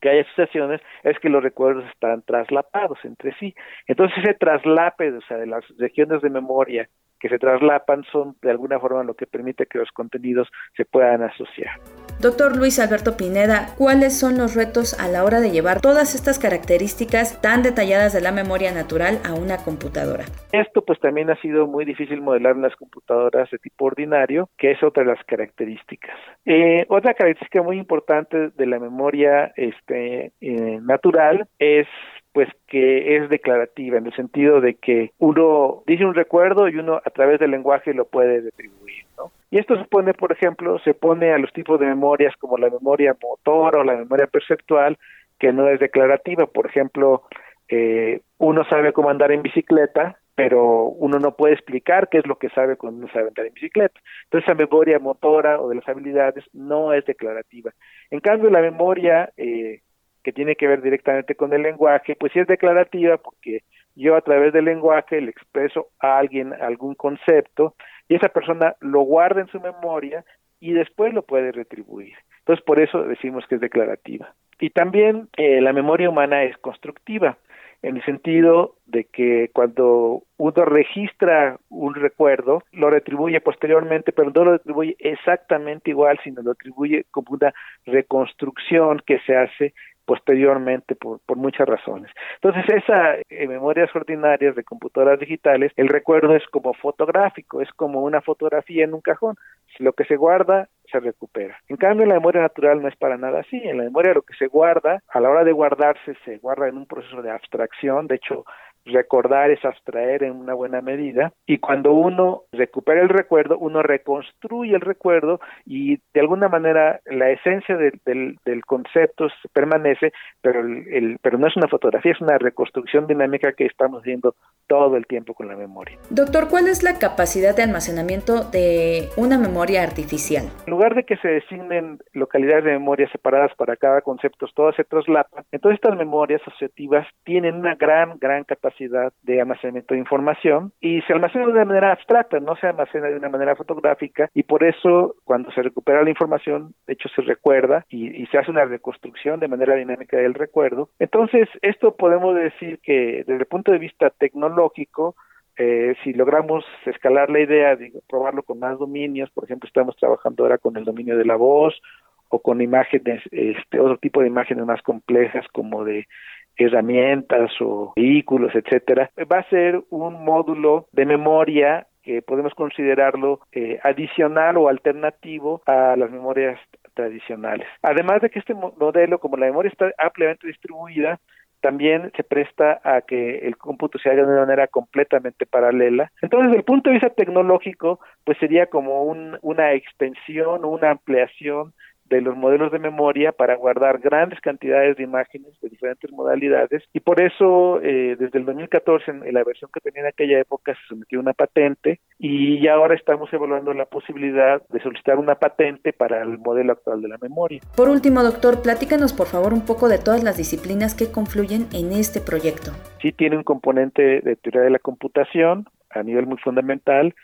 que haya asociaciones es que los recuerdos están traslapados entre sí. Entonces ese traslape, o sea, de las regiones de memoria que se traslapan son de alguna forma lo que permite que los contenidos se puedan asociar. Doctor Luis Alberto Pineda, ¿cuáles son los retos a la hora de llevar todas estas características tan detalladas de la memoria natural a una computadora? Esto pues también ha sido muy difícil modelar en las computadoras de tipo ordinario, que es otra de las características. Eh, otra característica muy importante de la memoria este, eh, natural es pues que es declarativa en el sentido de que uno dice un recuerdo y uno a través del lenguaje lo puede retribuir, ¿no? Y esto se pone, por ejemplo, se pone a los tipos de memorias como la memoria motora o la memoria perceptual, que no es declarativa. Por ejemplo, eh, uno sabe cómo andar en bicicleta, pero uno no puede explicar qué es lo que sabe cuando uno sabe andar en bicicleta. Entonces, esa memoria motora o de las habilidades no es declarativa. En cambio, la memoria eh, que tiene que ver directamente con el lenguaje, pues sí es declarativa porque yo a través del lenguaje le expreso a alguien algún concepto y esa persona lo guarda en su memoria y después lo puede retribuir. Entonces por eso decimos que es declarativa. Y también eh, la memoria humana es constructiva en el sentido de que cuando uno registra un recuerdo, lo retribuye posteriormente, pero no lo retribuye exactamente igual, sino lo atribuye como una reconstrucción que se hace posteriormente por, por muchas razones. Entonces, esa en memorias ordinarias de computadoras digitales, el recuerdo es como fotográfico, es como una fotografía en un cajón. Lo que se guarda se recupera. En cambio, la memoria natural no es para nada así. En la memoria lo que se guarda, a la hora de guardarse, se guarda en un proceso de abstracción. De hecho, recordar es abstraer en una buena medida y cuando uno recupera el recuerdo, uno reconstruye el recuerdo y de alguna manera la esencia del, del, concepto permanece, pero, el, pero no es una fotografía, es una reconstrucción dinámica que estamos viendo todo el tiempo con la memoria. Doctor, ¿cuál es la capacidad de almacenamiento de una memoria artificial? En lugar de que se designen localidades de memoria separadas para cada concepto, todas se traslapan, entonces estas memorias asociativas tienen una gran, gran capacidad de almacenamiento de información y se almacena de una manera abstracta, no se almacena de una manera fotográfica y por eso cuando se recupera la información, de hecho se recuerda y, se hace una reconstrucción de manera dinámica del recuerdo. Entonces, esto podemos decir que desde el punto de vista tecnológico, eh, si logramos escalar la idea de probarlo con más dominios, por ejemplo, estamos trabajando ahora con el dominio de la voz o con imágenes, este, otro tipo de imágenes más complejas como de herramientas o vehículos, etcétera, va a ser un módulo de memoria que podemos considerarlo eh, adicional o alternativo a las memorias tradicionales. Además de que este modelo, como la memoria está ampliamente distribuida, también se presta a que el cómputo se haga de una manera completamente paralela. Entonces, desde el punto de vista tecnológico, pues sería como un, una extensión o una ampliación de los modelos de memoria para guardar grandes cantidades de imágenes de diferentes modalidades y por eso eh, desde el 2014 en, la versión que tenía en aquella época se sometió una patente y ya ahora estamos evaluando la posibilidad de solicitar una patente para el modelo actual de la memoria. Por último, doctor, platícanos por favor un poco de todas las disciplinas que confluyen en este proyecto. Sí tiene un componente de teoría de la computación a nivel muy fundamental,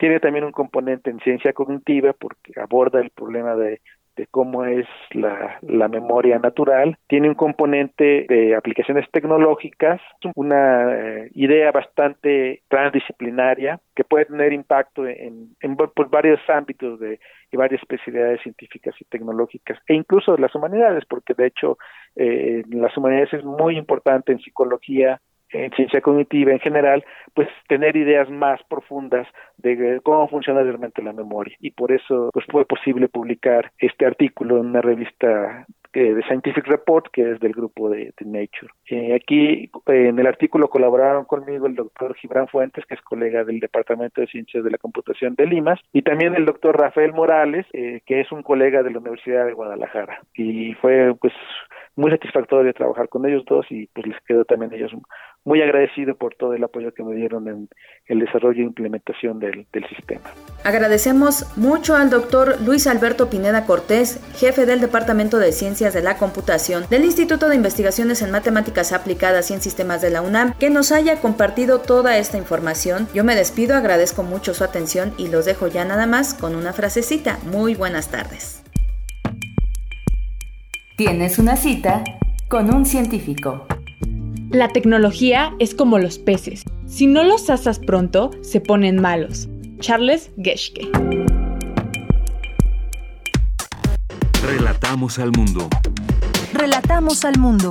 tiene también un componente en ciencia cognitiva porque aborda el problema de de cómo es la, memoria natural, tiene un componente de aplicaciones tecnológicas, una eh, idea bastante transdisciplinaria que puede tener impacto en, en pues, varios ámbitos de, y varias especialidades científicas y tecnológicas, e incluso de las humanidades, porque de hecho eh, las humanidades es muy importante en psicología, en ciencia cognitiva en general, pues tener ideas más profundas de cómo funciona realmente la memoria. Y por eso pues fue posible publicar este artículo en una revista de Scientific Report, que es del grupo de, Nature. Eh, aquí en el artículo colaboraron conmigo el doctor Gibran Fuentes, que es colega del Departamento de Ciencias de la Computación de Limas, y también el doctor Rafael Morales, eh, que es un colega de la Universidad de Guadalajara. Y fue pues muy satisfactorio trabajar con ellos dos y pues les quedo también a ellos muy agradecido por todo el apoyo que me dieron en el desarrollo e implementación del, del, sistema. Agradecemos mucho al doctor Luis Alberto Pineda Cortés, jefe del Departamento de Ciencias de la Computación del Instituto de Investigaciones en Matemáticas Aplicadas y en Sistemas de la UNAM, que nos haya compartido toda esta información. Yo me despido, agradezco mucho su atención y los dejo ya nada más con una frasecita. Muy buenas tardes. Tienes una cita con un científico. La tecnología es como los peces. Si no los asas pronto, se ponen malos. Charles Geschke. Relatamos al mundo. Relatamos al mundo.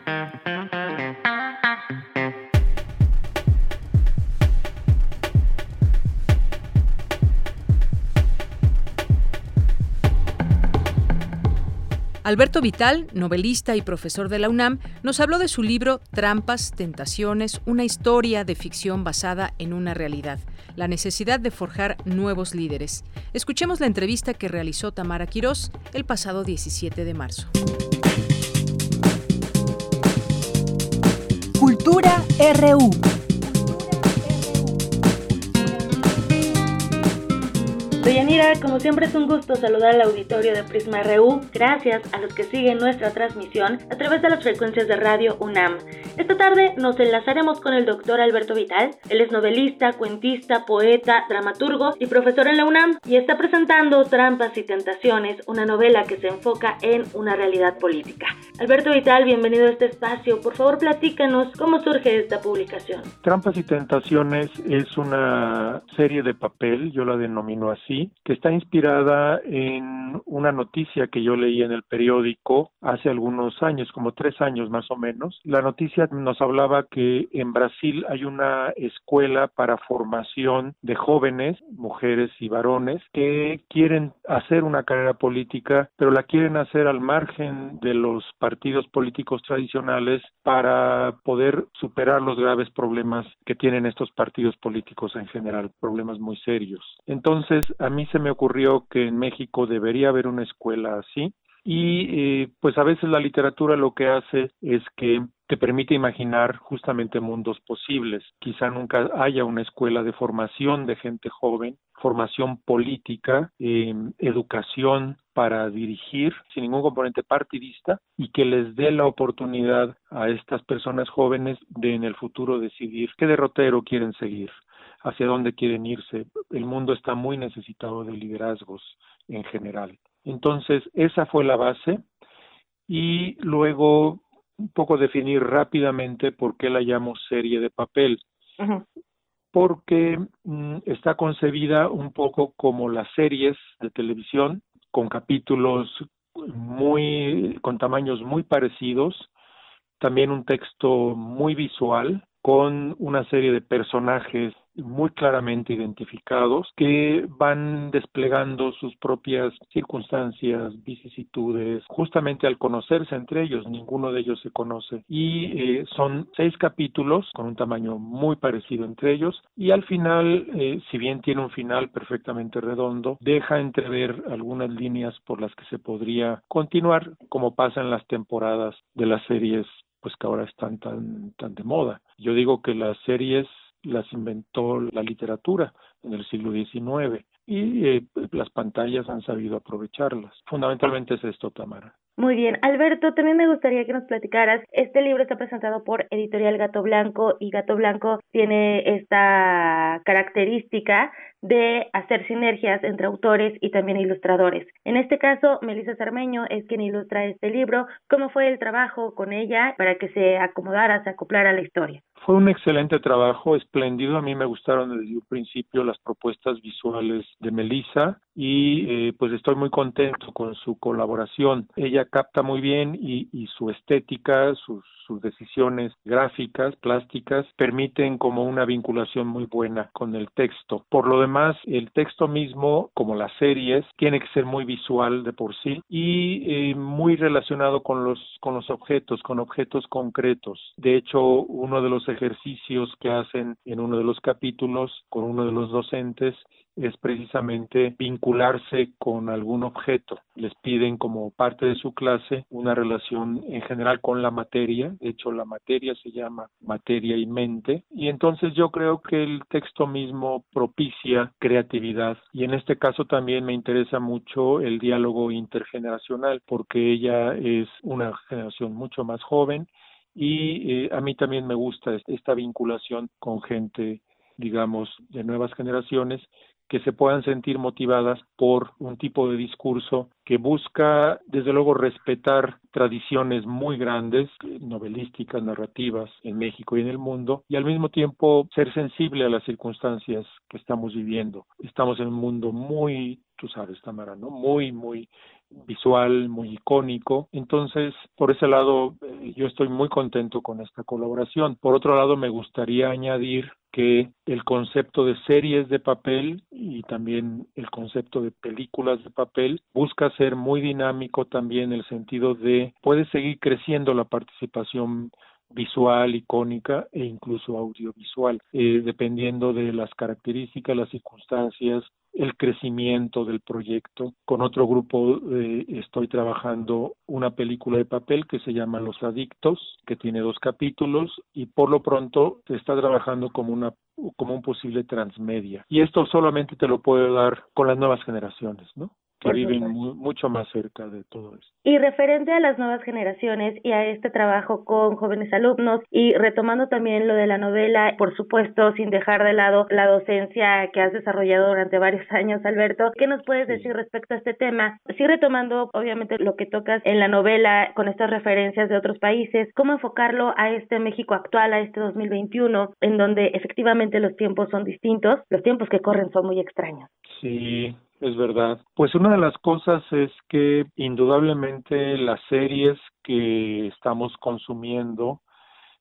Alberto Vital, novelista y profesor de la UNAM, nos habló de su libro Trampas, Tentaciones, una historia de ficción basada en una realidad, la necesidad de forjar nuevos líderes. Escuchemos la entrevista que realizó Tamara Quirós el pasado 17 de marzo. Cultura RU. Deyanira, como siempre es un gusto saludar al auditorio de Prisma RU, gracias a los que siguen nuestra transmisión a través de las frecuencias de radio UNAM. Esta tarde nos enlazaremos con el doctor Alberto Vital, él es novelista, cuentista, poeta, dramaturgo y profesor en la UNAM y está presentando Trampas y Tentaciones, una novela que se enfoca en una realidad política. Alberto Vital, bienvenido a este espacio, por favor platícanos cómo surge esta publicación. Trampas y Tentaciones es una serie de papel, yo la denomino así que está inspirada en una noticia que yo leí en el periódico hace algunos años, como tres años más o menos. La noticia nos hablaba que en Brasil hay una escuela para formación de jóvenes, mujeres y varones, que quieren hacer una carrera política, pero la quieren hacer al margen de los partidos políticos tradicionales para poder superar los graves problemas que tienen estos partidos políticos en general, problemas muy serios. Entonces, a mí se me ocurrió que en México debería haber una escuela así y eh, pues a veces la literatura lo que hace es que te permite imaginar justamente mundos posibles. Quizá nunca haya una escuela de formación de gente joven, formación política, eh, educación para dirigir sin ningún componente partidista y que les dé la oportunidad a estas personas jóvenes de en el futuro decidir qué derrotero quieren seguir hacia dónde quieren irse. El mundo está muy necesitado de liderazgos en general. Entonces, esa fue la base y luego un poco definir rápidamente por qué la llamo serie de papel. Porque mm, está concebida un poco como las series de televisión, con capítulos muy, con tamaños muy parecidos, también un texto muy visual, con una serie de personajes muy claramente identificados que van desplegando sus propias circunstancias, vicisitudes, justamente al conocerse entre ellos, ninguno de ellos se conoce. Y eh, son seis capítulos con un tamaño muy parecido entre ellos y al final, eh, si bien tiene un final perfectamente redondo, deja entrever algunas líneas por las que se podría continuar, como pasa en las temporadas de las series pues que ahora están tan, tan de moda. Yo digo que las series las inventó la literatura en el siglo XIX y eh, las pantallas han sabido aprovecharlas. Fundamentalmente es esto, Tamara. Muy bien, Alberto, también me gustaría que nos platicaras, este libro está presentado por Editorial Gato Blanco y Gato Blanco tiene esta característica de hacer sinergias entre autores y también ilustradores. En este caso, Melissa Cermeño es quien ilustra este libro. ¿Cómo fue el trabajo con ella para que se acomodara, se acoplara a la historia? Fue un excelente trabajo, espléndido. A mí me gustaron desde un principio las propuestas visuales de Melissa y eh, pues estoy muy contento con su colaboración. Ella capta muy bien y, su estética, sus, sus decisiones gráficas, plásticas, permiten como una vinculación muy buena con el texto. Por lo demás, el texto mismo, como las series, tiene que ser muy visual de por sí y eh, muy relacionado con los, con los objetos, con objetos concretos. De hecho, uno de los ejercicios que hacen en uno de los capítulos con uno de los docentes es precisamente vincularse con algún objeto. Les piden como parte de su clase una relación en general con la materia. De hecho, la materia se llama materia y mente. Y entonces yo creo que el texto mismo propicia creatividad. Y en este caso también me interesa mucho el diálogo intergeneracional porque ella es una generación mucho más joven y eh, a mí también me gusta esta vinculación con gente digamos, de nuevas generaciones que se puedan sentir motivadas por un tipo de discurso que busca, desde luego, respetar tradiciones muy grandes, novelísticas, narrativas en México y en el mundo, y al mismo tiempo ser sensible a las circunstancias que estamos viviendo. Estamos en un mundo muy, tú sabes, Tamara, ¿no? Muy, muy visual, muy icónico. Entonces, por ese lado, eh, yo estoy muy contento con esta colaboración. Por otro lado, me gustaría añadir que el concepto de series de papel y también el concepto de películas de papel busca ser muy dinámico también en el sentido de puede seguir creciendo la participación visual, icónica e incluso audiovisual, eh, dependiendo de las características, las circunstancias, el crecimiento del proyecto. Con otro grupo eh, estoy trabajando una película de papel que se llama Los Adictos, que tiene dos capítulos y por lo pronto se está trabajando como una como un posible transmedia. Y esto solamente te lo puedo dar con las nuevas generaciones, ¿no? Que viven mucho más cerca de todo esto. Y referente a las nuevas generaciones y a este trabajo con jóvenes alumnos y retomando también lo de la novela, por supuesto, sin dejar de lado la docencia que has desarrollado durante varios años, Alberto, ¿qué nos puedes decir respecto a este tema? Sí, retomando obviamente lo que tocas en la novela con estas referencias de otros países, ¿cómo enfocarlo a este México actual, a este 2021, en donde efectivamente los tiempos son distintos, los tiempos que corren son muy extraños? Sí, es verdad. Pues una de las cosas es que indudablemente las series que estamos consumiendo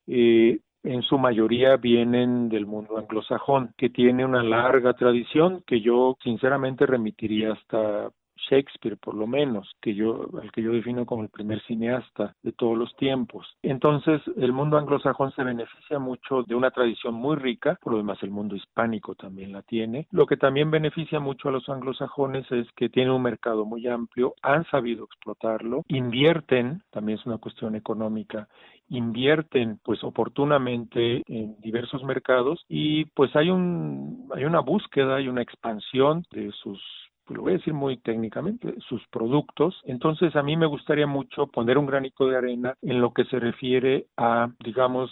eh, en su mayoría vienen del mundo anglosajón, que tiene una larga tradición que yo sinceramente remitiría hasta Shakespeare, por lo menos, que yo, al que yo defino como el primer cineasta de todos los tiempos. Entonces, el mundo anglosajón se beneficia mucho de una tradición muy rica, por lo demás el mundo hispánico también la tiene. Lo que también beneficia mucho a los anglosajones es que tiene un mercado muy amplio, han sabido explotarlo, invierten, también es una cuestión económica, invierten pues oportunamente en diversos mercados y pues hay un hay una búsqueda hay una expansión de sus lo voy a decir muy técnicamente, sus productos. Entonces, a mí me gustaría mucho poner un granito de arena en lo que se refiere a, digamos,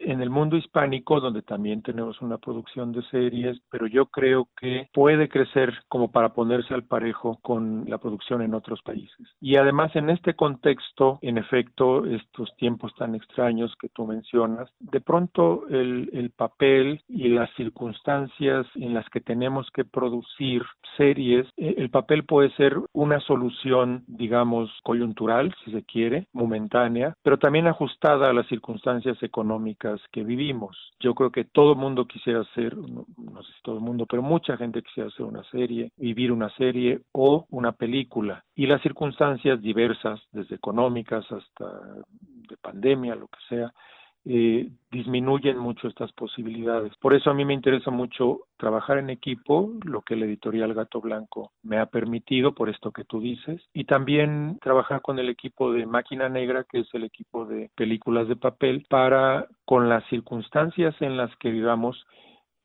en el mundo hispánico, donde también tenemos una producción de series, pero yo creo que puede crecer como para ponerse al parejo con la producción en otros países. Y además en este contexto, en efecto, estos tiempos tan extraños que tú mencionas, de pronto el, el papel y las circunstancias en las que tenemos que producir series, eh, el papel puede ser una solución, digamos, coyuntural, si se quiere, momentánea, pero también ajustada a las circunstancias económicas que vivimos. Yo creo que todo el mundo quisiera hacer, no, sé si todo el mundo, pero mucha gente quisiera hacer una serie, vivir una serie o una película. Y las circunstancias diversas, desde económicas hasta de pandemia, lo que sea, eh, disminuyen mucho estas posibilidades. Por eso a mí me interesa mucho trabajar en equipo, lo que el editorial Gato Blanco me ha permitido, por esto que tú dices, y también trabajar con el equipo de Máquina Negra, que es el equipo de películas de papel, para, con las circunstancias en las que vivamos,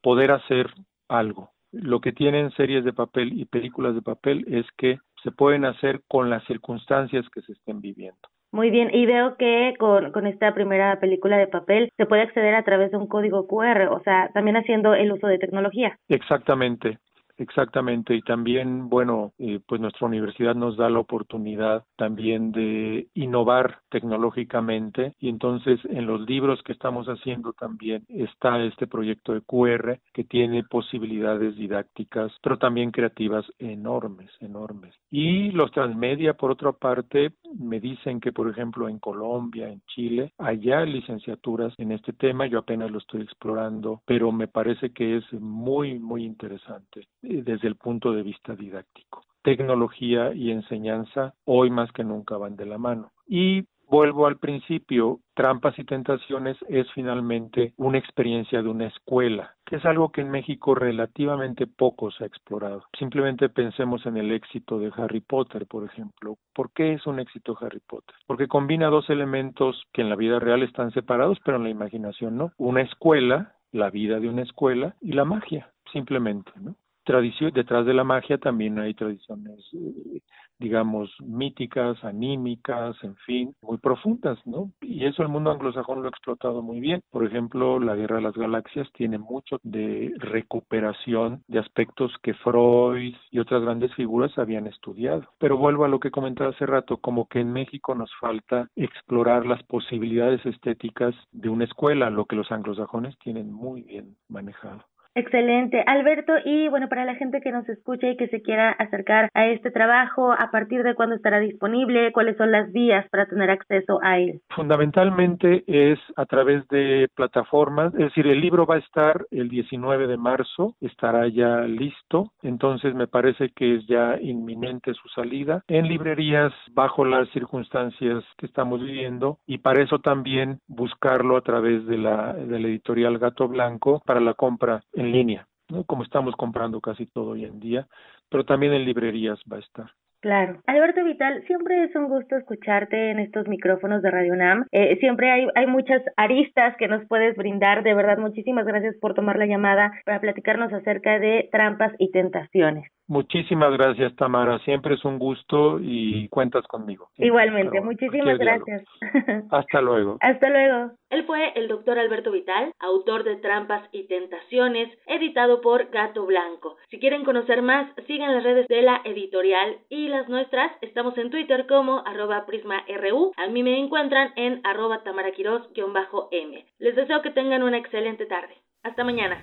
poder hacer algo. Lo que tienen series de papel y películas de papel es que se pueden hacer con las circunstancias que se estén viviendo. Muy bien, y veo que con, con esta primera película de papel se puede acceder a través de un código QR, o sea, también haciendo el uso de tecnología. Exactamente. Exactamente, y también, bueno, eh, pues nuestra universidad nos da la oportunidad también de innovar tecnológicamente y entonces en los libros que estamos haciendo también está este proyecto de QR que tiene posibilidades didácticas, pero también creativas enormes, enormes. Y los transmedia, por otra parte, me dicen que, por ejemplo, en Colombia, en Chile, allá licenciaturas en este tema, yo apenas lo estoy explorando, pero me parece que es muy, muy interesante desde el punto de vista didáctico. Tecnología y enseñanza hoy más que nunca van de la mano. Y vuelvo al principio, Trampas y Tentaciones es finalmente una experiencia de una escuela, que es algo que en México relativamente poco se ha explorado. Simplemente pensemos en el éxito de Harry Potter, por ejemplo. ¿Por qué es un éxito Harry Potter? Porque combina dos elementos que en la vida real están separados, pero en la imaginación no. Una escuela, la vida de una escuela, y la magia, simplemente, ¿no? Tradición, detrás de la magia también hay tradiciones eh, digamos, míticas, anímicas, en fin, muy profundas, ¿no? Y eso el mundo anglosajón lo ha explotado muy bien. Por ejemplo, la Guerra de las Galaxias tiene mucho de recuperación de aspectos que Freud y otras grandes figuras habían estudiado. Pero vuelvo a lo que comentaba hace rato, como que en México nos falta explorar las posibilidades estéticas de una escuela, lo que los anglosajones tienen muy bien manejado. Excelente, Alberto. Y bueno, para la gente que nos escucha y que se quiera acercar a este trabajo, ¿a partir de cuándo estará disponible? ¿Cuáles son las vías para tener acceso a él? Fundamentalmente es a través de plataformas, es decir, el libro va a estar el 19 de marzo, estará ya listo, entonces me parece que es ya inminente su salida en librerías bajo las circunstancias que estamos viviendo y para eso también buscarlo a través de la, de la editorial Gato Blanco para la compra en línea, ¿no? como estamos comprando casi todo hoy en día, pero también en librerías va a estar. Claro. Alberto Vital, siempre es un gusto escucharte en estos micrófonos de Radio UNAM. Eh, siempre hay, hay muchas aristas que nos puedes brindar. De verdad, muchísimas gracias por tomar la llamada para platicarnos acerca de trampas y tentaciones. Muchísimas gracias, Tamara. Siempre es un gusto y cuentas conmigo. Igualmente, muchísimas gracias. Hasta luego. Hasta luego. Él fue el doctor Alberto Vital, autor de Trampas y Tentaciones, editado por Gato Blanco. Si quieren conocer más, sigan las redes de la editorial y las nuestras. Estamos en Twitter como arroba prisma.ru. A mí me encuentran en arroba tamaraquiros-m. Les deseo que tengan una excelente tarde. Hasta mañana.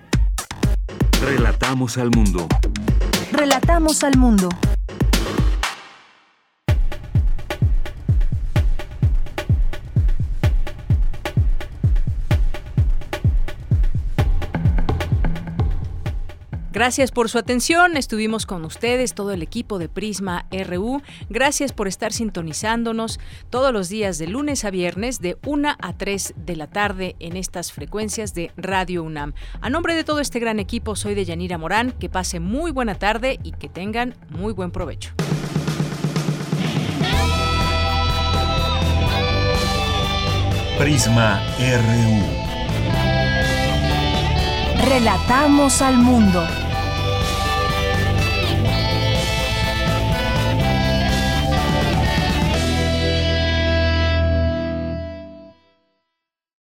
Relatamos al mundo. Relatamos al mundo. Gracias por su atención. Estuvimos con ustedes, todo el equipo de Prisma RU. Gracias por estar sintonizándonos todos los días de lunes a viernes de 1 a 3 de la tarde en estas frecuencias de Radio UNAM. A nombre de todo este gran equipo, soy de Yanira Morán. Que pase muy buena tarde y que tengan muy buen provecho. Prisma RU. Relatamos al mundo.